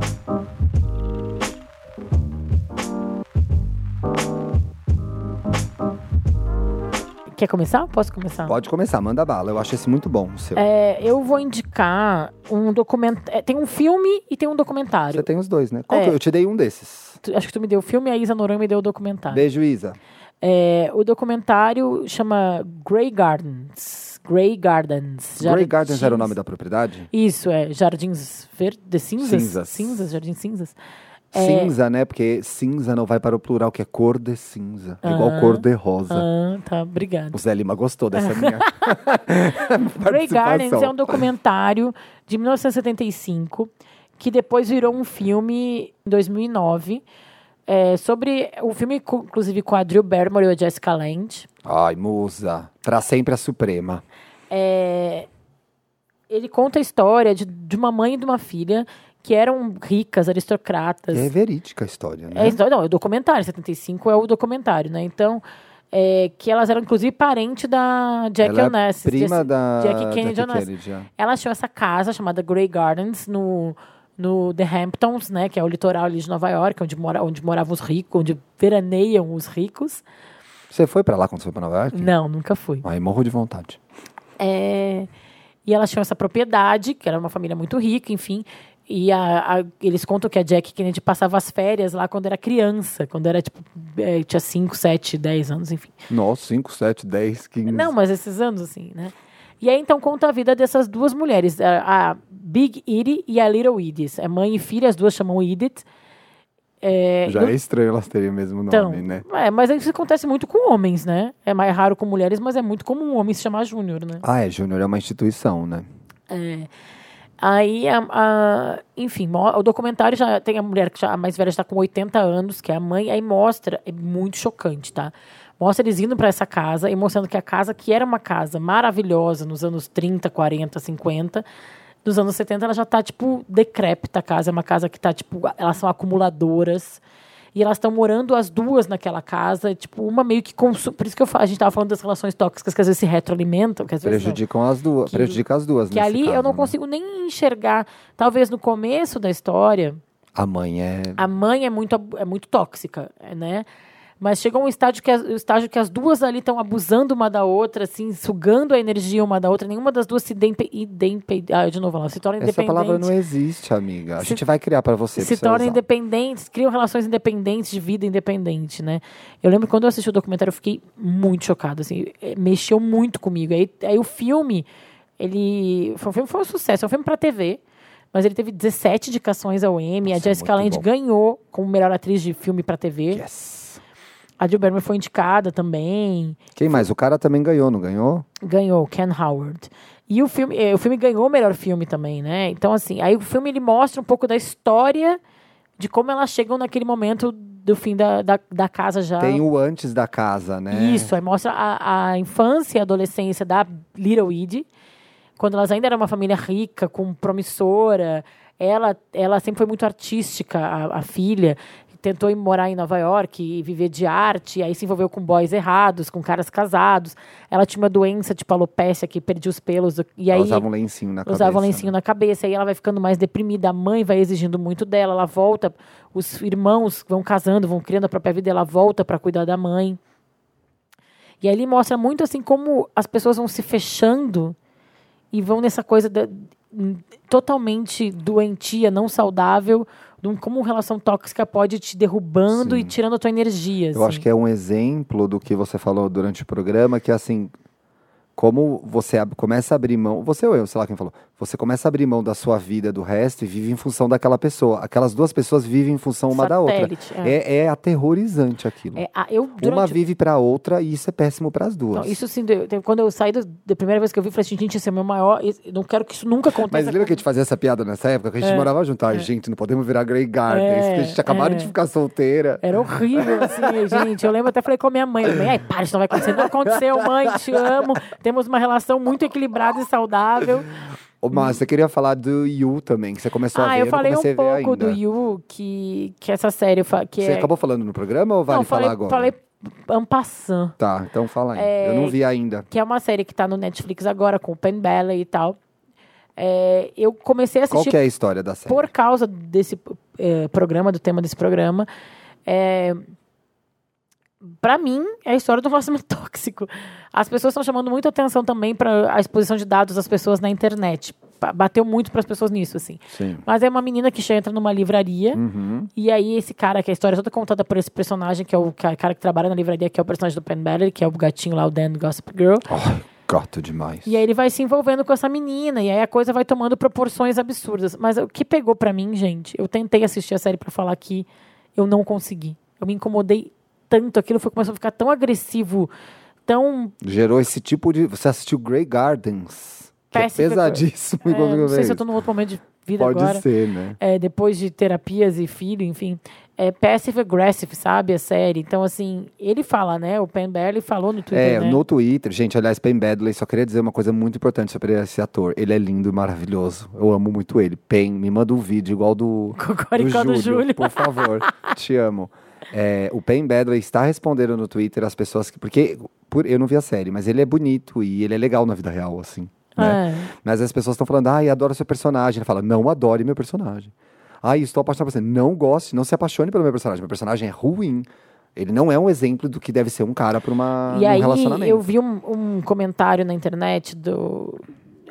Quer começar? Posso começar? Pode começar, manda bala. Eu acho esse muito bom, o seu. É, eu vou indicar um documentário. Tem um filme e tem um documentário. Você tem os dois, né? Qual É. que eu te dei um desses. Tu- Acho que tu me deu o filme e a Isa Noran me deu o documentário. Beijo, Isa. É, o documentário chama Grey Gardens. Grey Gardens. Grey Gardens era o Jardins- nome da propriedade? Isso, é. Jardins verdes, cinzas? Cinzas. Cinzas, jardins cinzas. É. Cinza, né? Porque cinza não vai para o plural, que é cor de cinza. É igual Ah. cor de rosa. Ah, tá, obrigada. O Zé Lima gostou dessa minha Grey Gardens é um documentário de 1975 que depois virou um filme em 2009 é, sobre o filme, inclusive com a Drew Barrymore e a Jessica Lange. Ai, musa. Pra sempre a suprema. É, ele conta a história de, de uma mãe e de uma filha que eram ricas, aristocratas. É verídica a história, É, a né? história- não, é o documentário, 75 é o documentário, né? Então, é, que elas eram inclusive parente da Jackie Ela é Onassis. prima Jesse- da Jackie Kennedy Jackie Onassis. Kennedy, é. Ela achou essa casa chamada Grey Gardens no, no The Hamptons, né? Que é o litoral ali de Nova York, onde, mora, onde moravam os ricos, onde veraneiam os ricos. Você foi pra lá quando você foi pra Nova York? Não, nunca fui. Ai, morro de vontade. É, e elas tinham essa propriedade, que era uma família muito rica, enfim. E a- a- eles contam que a Jack Kennedy passava as férias lá quando era criança, quando era tipo, é, tinha 5, 7, 10 anos, enfim. Nossa, 5, 7, 10, 15. Não, mas esses anos, assim, né? E aí, então, conta a vida dessas duas mulheres, a, a Big Edie e a Little Edith. É mãe e filha, as duas chamam Edith. É, Já no- é estranho elas terem o mesmo nome, então, né? é, mas isso acontece muito com homens, né? É mais raro com mulheres, mas é muito comum um homem se chamar Júnior, né? Ah, é, Júnior é uma instituição, né? É. Aí, a, a- enfim, o documentário já tem a mulher que já a mais velha está com 80 anos, que é a mãe, aí mostra, é muito chocante, tá? Mostra eles indo para essa casa e mostrando que a casa, que era uma casa maravilhosa nos anos 30, 40, 50, nos anos 70 ela já tá, tipo, decrépita a casa. É uma casa que tá, tipo, elas são acumuladoras. E elas estão morando as duas naquela casa, tipo, uma meio que consome. Por isso que eu falo, a gente tava falando das relações tóxicas que às vezes se retroalimentam, que às vezes. não. Prejudicam as duas. Que- prejudica as duas, Que ali eu caso, não né? consigo nem enxergar. Talvez no começo da história, A mãe é. a mãe é muito, é muito tóxica, né? Mas chegou um estágio que as, estágio que as duas ali estão abusando uma da outra, assim, sugando a energia uma da outra. Nenhuma das duas se dempe, idempe, ah, de novo, ela se torna Essa independente. palavra não existe, amiga. A Se- gente vai criar pra você. se usar. independentes, criam relações independentes de vida independente, né? Eu lembro quando eu assisti o documentário, eu fiquei muito chocada, assim, eh, mexeu muito comigo. Aí, aí o filme, ele foi um filme foi um sucesso, é um filme para TV, mas ele teve 17 indicações ao Emmy. A Jessica Lange ganhou como melhor atriz de filme para TV. Yes. A Jill Berman foi indicada também. Quem mais? O cara também ganhou, não ganhou? Ganhou, Ken Howard. E o filme, eh, o filme ganhou o melhor filme também, né? Então, assim, aí o filme ele mostra um pouco da história de como elas chegam naquele momento do fim da, da, da casa já. Tem o antes da casa, né? Isso, aí mostra a, a infância e a adolescência da Little Edie, quando elas ainda eram uma família rica, com promissora. Ela, ela sempre foi muito artística, a, a filha. Tentou ir morar em Nova York e viver de arte, aí se envolveu com boys errados, com caras casados. Ela tinha uma doença tipo alopecia que perdia os pelos. E aí, Ela usava um lencinho na cabeça. usava um lencinho né? na cabeça, aí ela vai ficando mais deprimida, a mãe vai exigindo muito dela, ela volta, os irmãos vão casando, vão criando a própria vida, ela volta para cuidar da mãe. E aí ele mostra muito assim como as pessoas vão se fechando e vão nessa coisa da- hum, totalmente doentia, não saudável, como uma relação tóxica pode te derrubando Sim. e tirando a tua energia. Eu acho que é um exemplo do que você falou durante o programa, que é assim, como você ab- começa a abrir mão, você ou eu, sei lá quem falou, você começa a abrir mão da sua vida, do resto, e vive em função daquela pessoa. Aquelas duas pessoas vivem em função uma da outra. Satélite, é. É, é aterrorizante aquilo. É, a- eu, Uma durante, vive pra outra e isso é péssimo pras duas. Não, isso sim, quando eu saí do- da primeira vez que eu vi, eu falei assim, gente, esse é o meu maior. Não quero que isso nunca aconteça. Mas lembra com- que a gente fazia essa piada nessa época? Que a gente morava junto. Ai, gente, não podemos virar Grey Gardens, É, a gente é. de ficar solteira. Era horrível, assim, gente. Eu lembro até falei com a minha mãe. Mãe, ai, para, isso não vai acontecer. Não aconteceu, mãe, te amo. Temos uma relação muito equilibrada e saudável. Ô, Mas você queria falar do Yu também, que você começou a ah, ver. eu não falei um pouco do. Yu, que, que essa série que Você é. acabou falando no programa ou vale não, falei, falar agora? falei en passant. Tá, então fala aí. É, Eu não vi ainda. Que é uma série que tá no Netflix agora, com o Pen Ballet e tal. É, eu comecei a Qual assistir que é a história da série? por causa desse eh, programa, do tema desse programa. É, para mim, é a história do relacionamento tóxico. As pessoas estão chamando muita atenção também para a exposição de dados das pessoas na internet. Bateu muito para as pessoas nisso, assim. Sim. Mas é uma menina que já entra numa livraria. Uhum. E aí, esse cara, que a história é toda contada por esse personagem, que é o ca- cara que trabalha na livraria, que é o personagem do Penn Badley, que é o gatinho lá, o Dan Gossip Girl. Ai, gato demais. E aí ele vai se envolvendo com essa menina, e aí a coisa vai tomando proporções absurdas. Mas o que pegou pra mim, gente, eu tentei assistir a série pra falar que eu não consegui. Eu me incomodei tanto, aquilo foi, começou a ficar tão agressivo, tão. Gerou esse tipo de. Você assistiu Grey Gardens? Que é pesadíssimo É, não sei se eu tô num outro momento de vida Pode agora. ser, né? é, depois de terapias e filho, enfim. É passive aggressive, sabe? A série. Então, assim, ele fala, né? O Pen Barley falou no Twitter, É, né? no Twitter, gente, aliás, Pen Badley, só queria dizer uma coisa muito importante sobre esse ator. Ele é lindo e maravilhoso. Eu amo muito ele. Pen, me manda um vídeo igual do, Cocoricó do Júlio. por favor. Te amo. É, o Pen Badley está respondendo no Twitter as pessoas que. Porque por, eu não vi a série, mas ele é bonito e ele é legal na vida real, assim. Né? É. Mas as pessoas estão falando, ai, adoro seu personagem. Ele fala, não adore meu personagem. Ai, estou apaixonado por você. Não goste, não se apaixone pelo meu personagem. Meu personagem é ruim. Ele não é um exemplo do que deve ser um cara para uma E um aí relacionamento. eu vi um, um comentário na internet do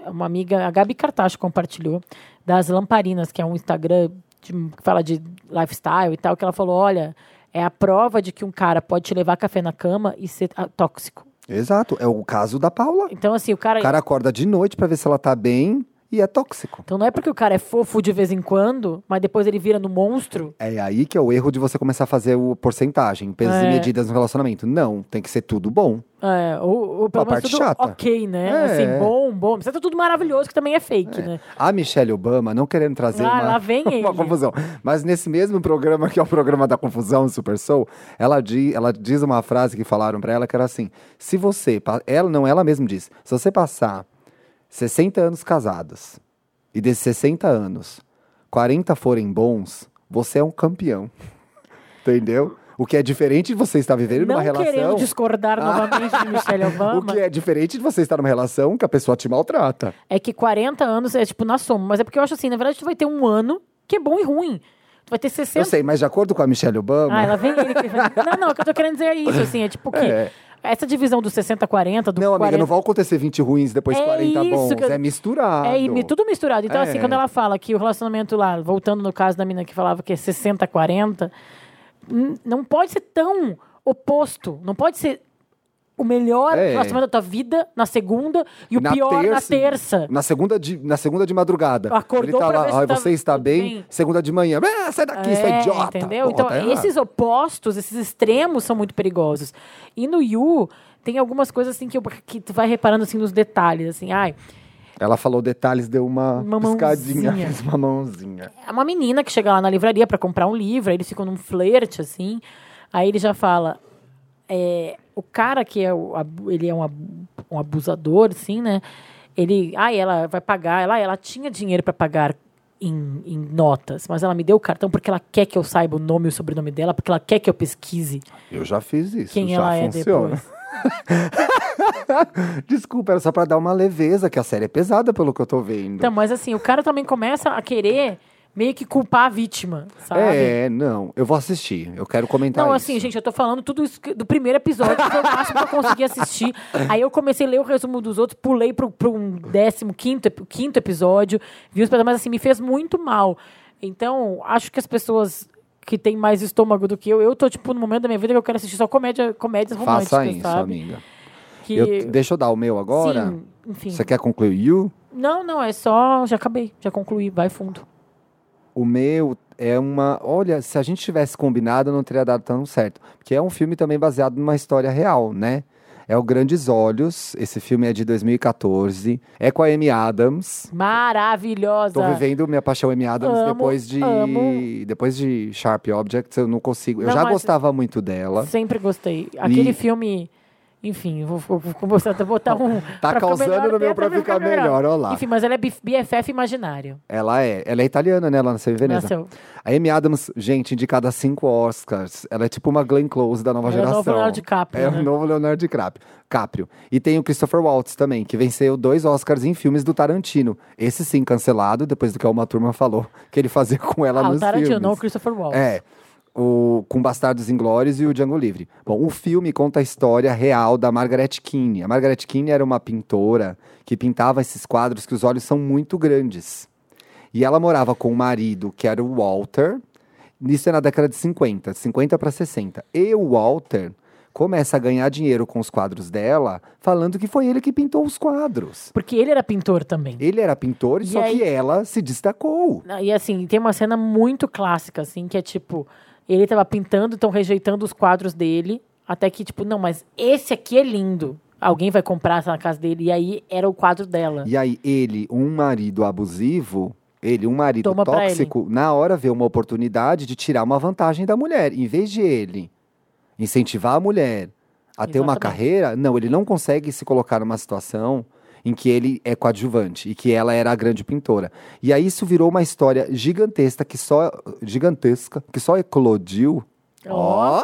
uma amiga, a Gabi Cartacho compartilhou das Lamparinas, que é um Instagram de- que fala de lifestyle e tal, que ela falou, olha, é a prova de que um cara pode te levar café na cama e ser ah, tóxico. Exato. É o caso da Paula. Então, assim, o cara. O cara acorda de noite pra ver se ela tá bem e é tóxico. Então não é porque o cara é fofo de vez em quando, mas depois ele vira no monstro. É aí que é o erro de você começar a fazer o porcentagem, pesos É. e medidas no relacionamento. Não, tem que ser tudo bom. É, ou, ou pelo A menos parte tudo chata. ok, né? É. Assim, bom, bom. Precisa tudo maravilhoso, que também é fake, né? A Michelle Obama, não querendo trazer Ah, uma, lá vem ele. uma confusão, mas nesse mesmo programa que é o programa da confusão, Super Soul, ela, di, ela diz uma frase que falaram pra ela que era assim: se você, ela não, ela mesma diz, se você passar 60 anos casados e desses 60 anos, 40 forem bons, você é um campeão. Entendeu? O que é diferente de você estar vivendo Não numa relação. discordar novamente de Michelle Obama. O que é diferente de você estar numa relação que a pessoa te maltrata. É que 40 anos é tipo na soma. Mas é porque eu acho assim, na verdade, tu vai ter um ano que é bom e ruim. Tu vai ter 60. Eu sei, mas de acordo com a Michelle Obama. Ah, ela vem Não, não, o que eu tô querendo dizer é isso, assim, é tipo que. É. Essa divisão do 60-40, do Não, amiga, 40... não vai acontecer 20 ruins depois É 40 isso bons. eu- É misturado. É, tudo misturado. Então, É. assim, quando ela fala que o relacionamento lá, voltando no caso da menina que falava que é 60-40, n- não pode ser tão oposto. Não pode ser o melhor É. relacionamento da tua vida na segunda e o Na pior na terça. Na segunda de, na segunda de madrugada. Acordou Ele tá lá, se "Ai, tá você está bem? bem." Segunda de manhã. Ah, sai daqui, seu É, idiota. Entendeu? Porra, então, tá esses opostos, esses extremos são muito perigosos. E no Yu, tem algumas coisas assim que, eu, que tu vai reparando assim nos detalhes, assim, ai, Ela falou detalhes, deu uma, Uma piscadinha. mãozinha. Fez uma mãozinha. É uma menina que chega lá na livraria pra comprar um livro, aí eles ficam num flerte, assim. Aí ele já fala. é, o cara que é o, ele é um, um abusador, assim, né? Ele. Ah, ela vai pagar. Ela, ela tinha dinheiro pra pagar em, em notas, mas ela me deu o cartão porque ela quer que eu saiba o nome e o sobrenome dela, porque ela quer que eu pesquise Eu já fiz isso. quem ela é funciona. depois. Desculpa, era só pra dar uma leveza, que a série é pesada pelo que eu tô vendo. Então, mas assim, o cara também começa a querer meio que culpar a vítima, sabe? é, não. Eu vou assistir. Eu quero comentar Não, isso. assim, gente, eu tô falando tudo isso do primeiro episódio, que foi o máximo que eu consegui assistir. Aí eu comecei a ler o resumo dos outros, pulei pro, pro um décimo, quinto, quinto episódio, vi os pedaços, mas assim, me fez muito mal. Então, acho que as pessoas que têm mais estômago do que eu, eu tô, tipo, no momento da minha vida que eu quero assistir só comédia, comédias românticas, Faça isso, sabe? amiga. Que... Eu- deixa eu dar o meu agora. Sim, enfim. Você quer concluir You? Não, não, é só. Já acabei, já concluí, vai fundo. O meu é uma. Olha, se a gente tivesse combinado, não teria dado tão certo. Porque é um filme também baseado numa história real, né? É o Grandes Olhos. Esse filme é de 2014. É com a Amy Adams. Maravilhosa. Tô vivendo minha paixão Amy Adams Amo, depois de. amo. Depois de Sharp Objects, eu não consigo. Eu Não, já mas- gostava muito dela. Sempre gostei. Aquele E- filme. Enfim, vou, vou, vou mostrar, vou botar um. Tá causando no meu pra ficar melhor, ó lá. Enfim, mas ela é BFF imaginário. Ela é. Ela é italiana, né? Ela nasceu em Veneza. Nasceu. A Amy Adams, gente, indicada a cinco Oscars. Ela é tipo uma Glenn Close da nova Ela é o geração. novo Leonardo DiCaprio, É né? o novo Leonardo DiCaprio. Caprio. E tem o Christopher Waltz também, que venceu dois Oscars em filmes do Tarantino. Esse sim, cancelado, depois do que uma turma falou que ele fazia com ela Ah, nos o Tarantino, filmes. não o Christopher Waltz. É. O, com Bastardos Inglórios e o Django Livre. Bom, o filme conta a história real da Margaret Keane. A Margaret Keane era uma pintora que pintava esses quadros que os olhos são muito grandes. E ela morava com o marido, que era o Walter. Isso é na década de 50, 50 para 60. E o Walter começa a ganhar dinheiro com os quadros dela, falando que foi ele que pintou os quadros. Porque ele era pintor também. Ele era pintor, E só aí- que ela se destacou. E assim, tem uma cena muito clássica, assim, que é tipo, ele tava pintando, estão rejeitando os quadros dele, até que, tipo, não, mas esse aqui é lindo. Alguém vai comprar essa na casa dele. E aí era o quadro dela. E aí, ele, um marido abusivo, ele, um marido Toma tóxico, na hora vê uma oportunidade de tirar uma vantagem da mulher. Em vez de ele incentivar a mulher a ter uma Exatamente. carreira, não, ele não consegue se colocar numa situação em que ele é coadjuvante e que ela era a grande pintora. E aí isso virou uma história gigantesca que só gigantesca que só eclodiu. Ó,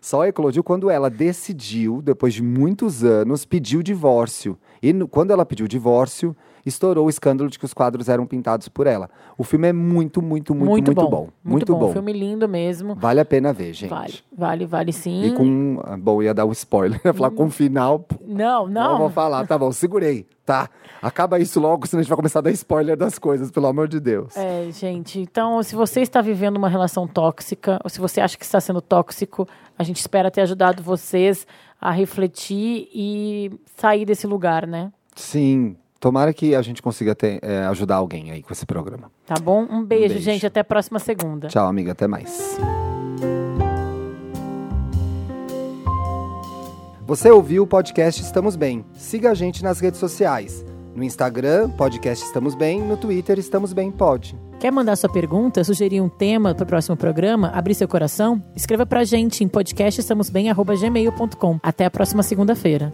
Só eclodiu quando ela decidiu, depois de muitos anos, pedir o divórcio. E no- quando ela pediu o divórcio, estourou o escândalo de que os quadros eram pintados por ela. O filme é muito, muito, muito, muito, bom. Muito, bom. Filme lindo mesmo. Vale a pena ver, gente. Vale, vale, vale sim. E com. ah, Bom, ia dar o spoiler. Ia falar com o final. Não, Não não. vou falar, tá bom, segurei, tá? Acaba isso logo, senão a gente vai começar a dar spoiler das coisas, pelo amor de Deus. É, gente. Então, se você está vivendo uma relação tóxica, ou se você acha que está sendo tóxico, a gente espera ter ajudado vocês a refletir e sair desse lugar, né? Sim. Tomara que a gente consiga ter, é, ajudar alguém aí com esse programa. Tá bom? Um beijo, beijo. gente. Até a próxima segunda. Tchau, amiga. Até mais. Você ouviu o podcast Estamos Bem. Siga a gente nas redes sociais. No Instagram, podcast Estamos Bem. No Twitter, Estamos Bem Pod. Quer mandar sua pergunta, sugerir um tema para o próximo programa, abrir seu coração? Escreva pra gente em podcastestamosbem.gmail.com. Até a próxima segunda-feira.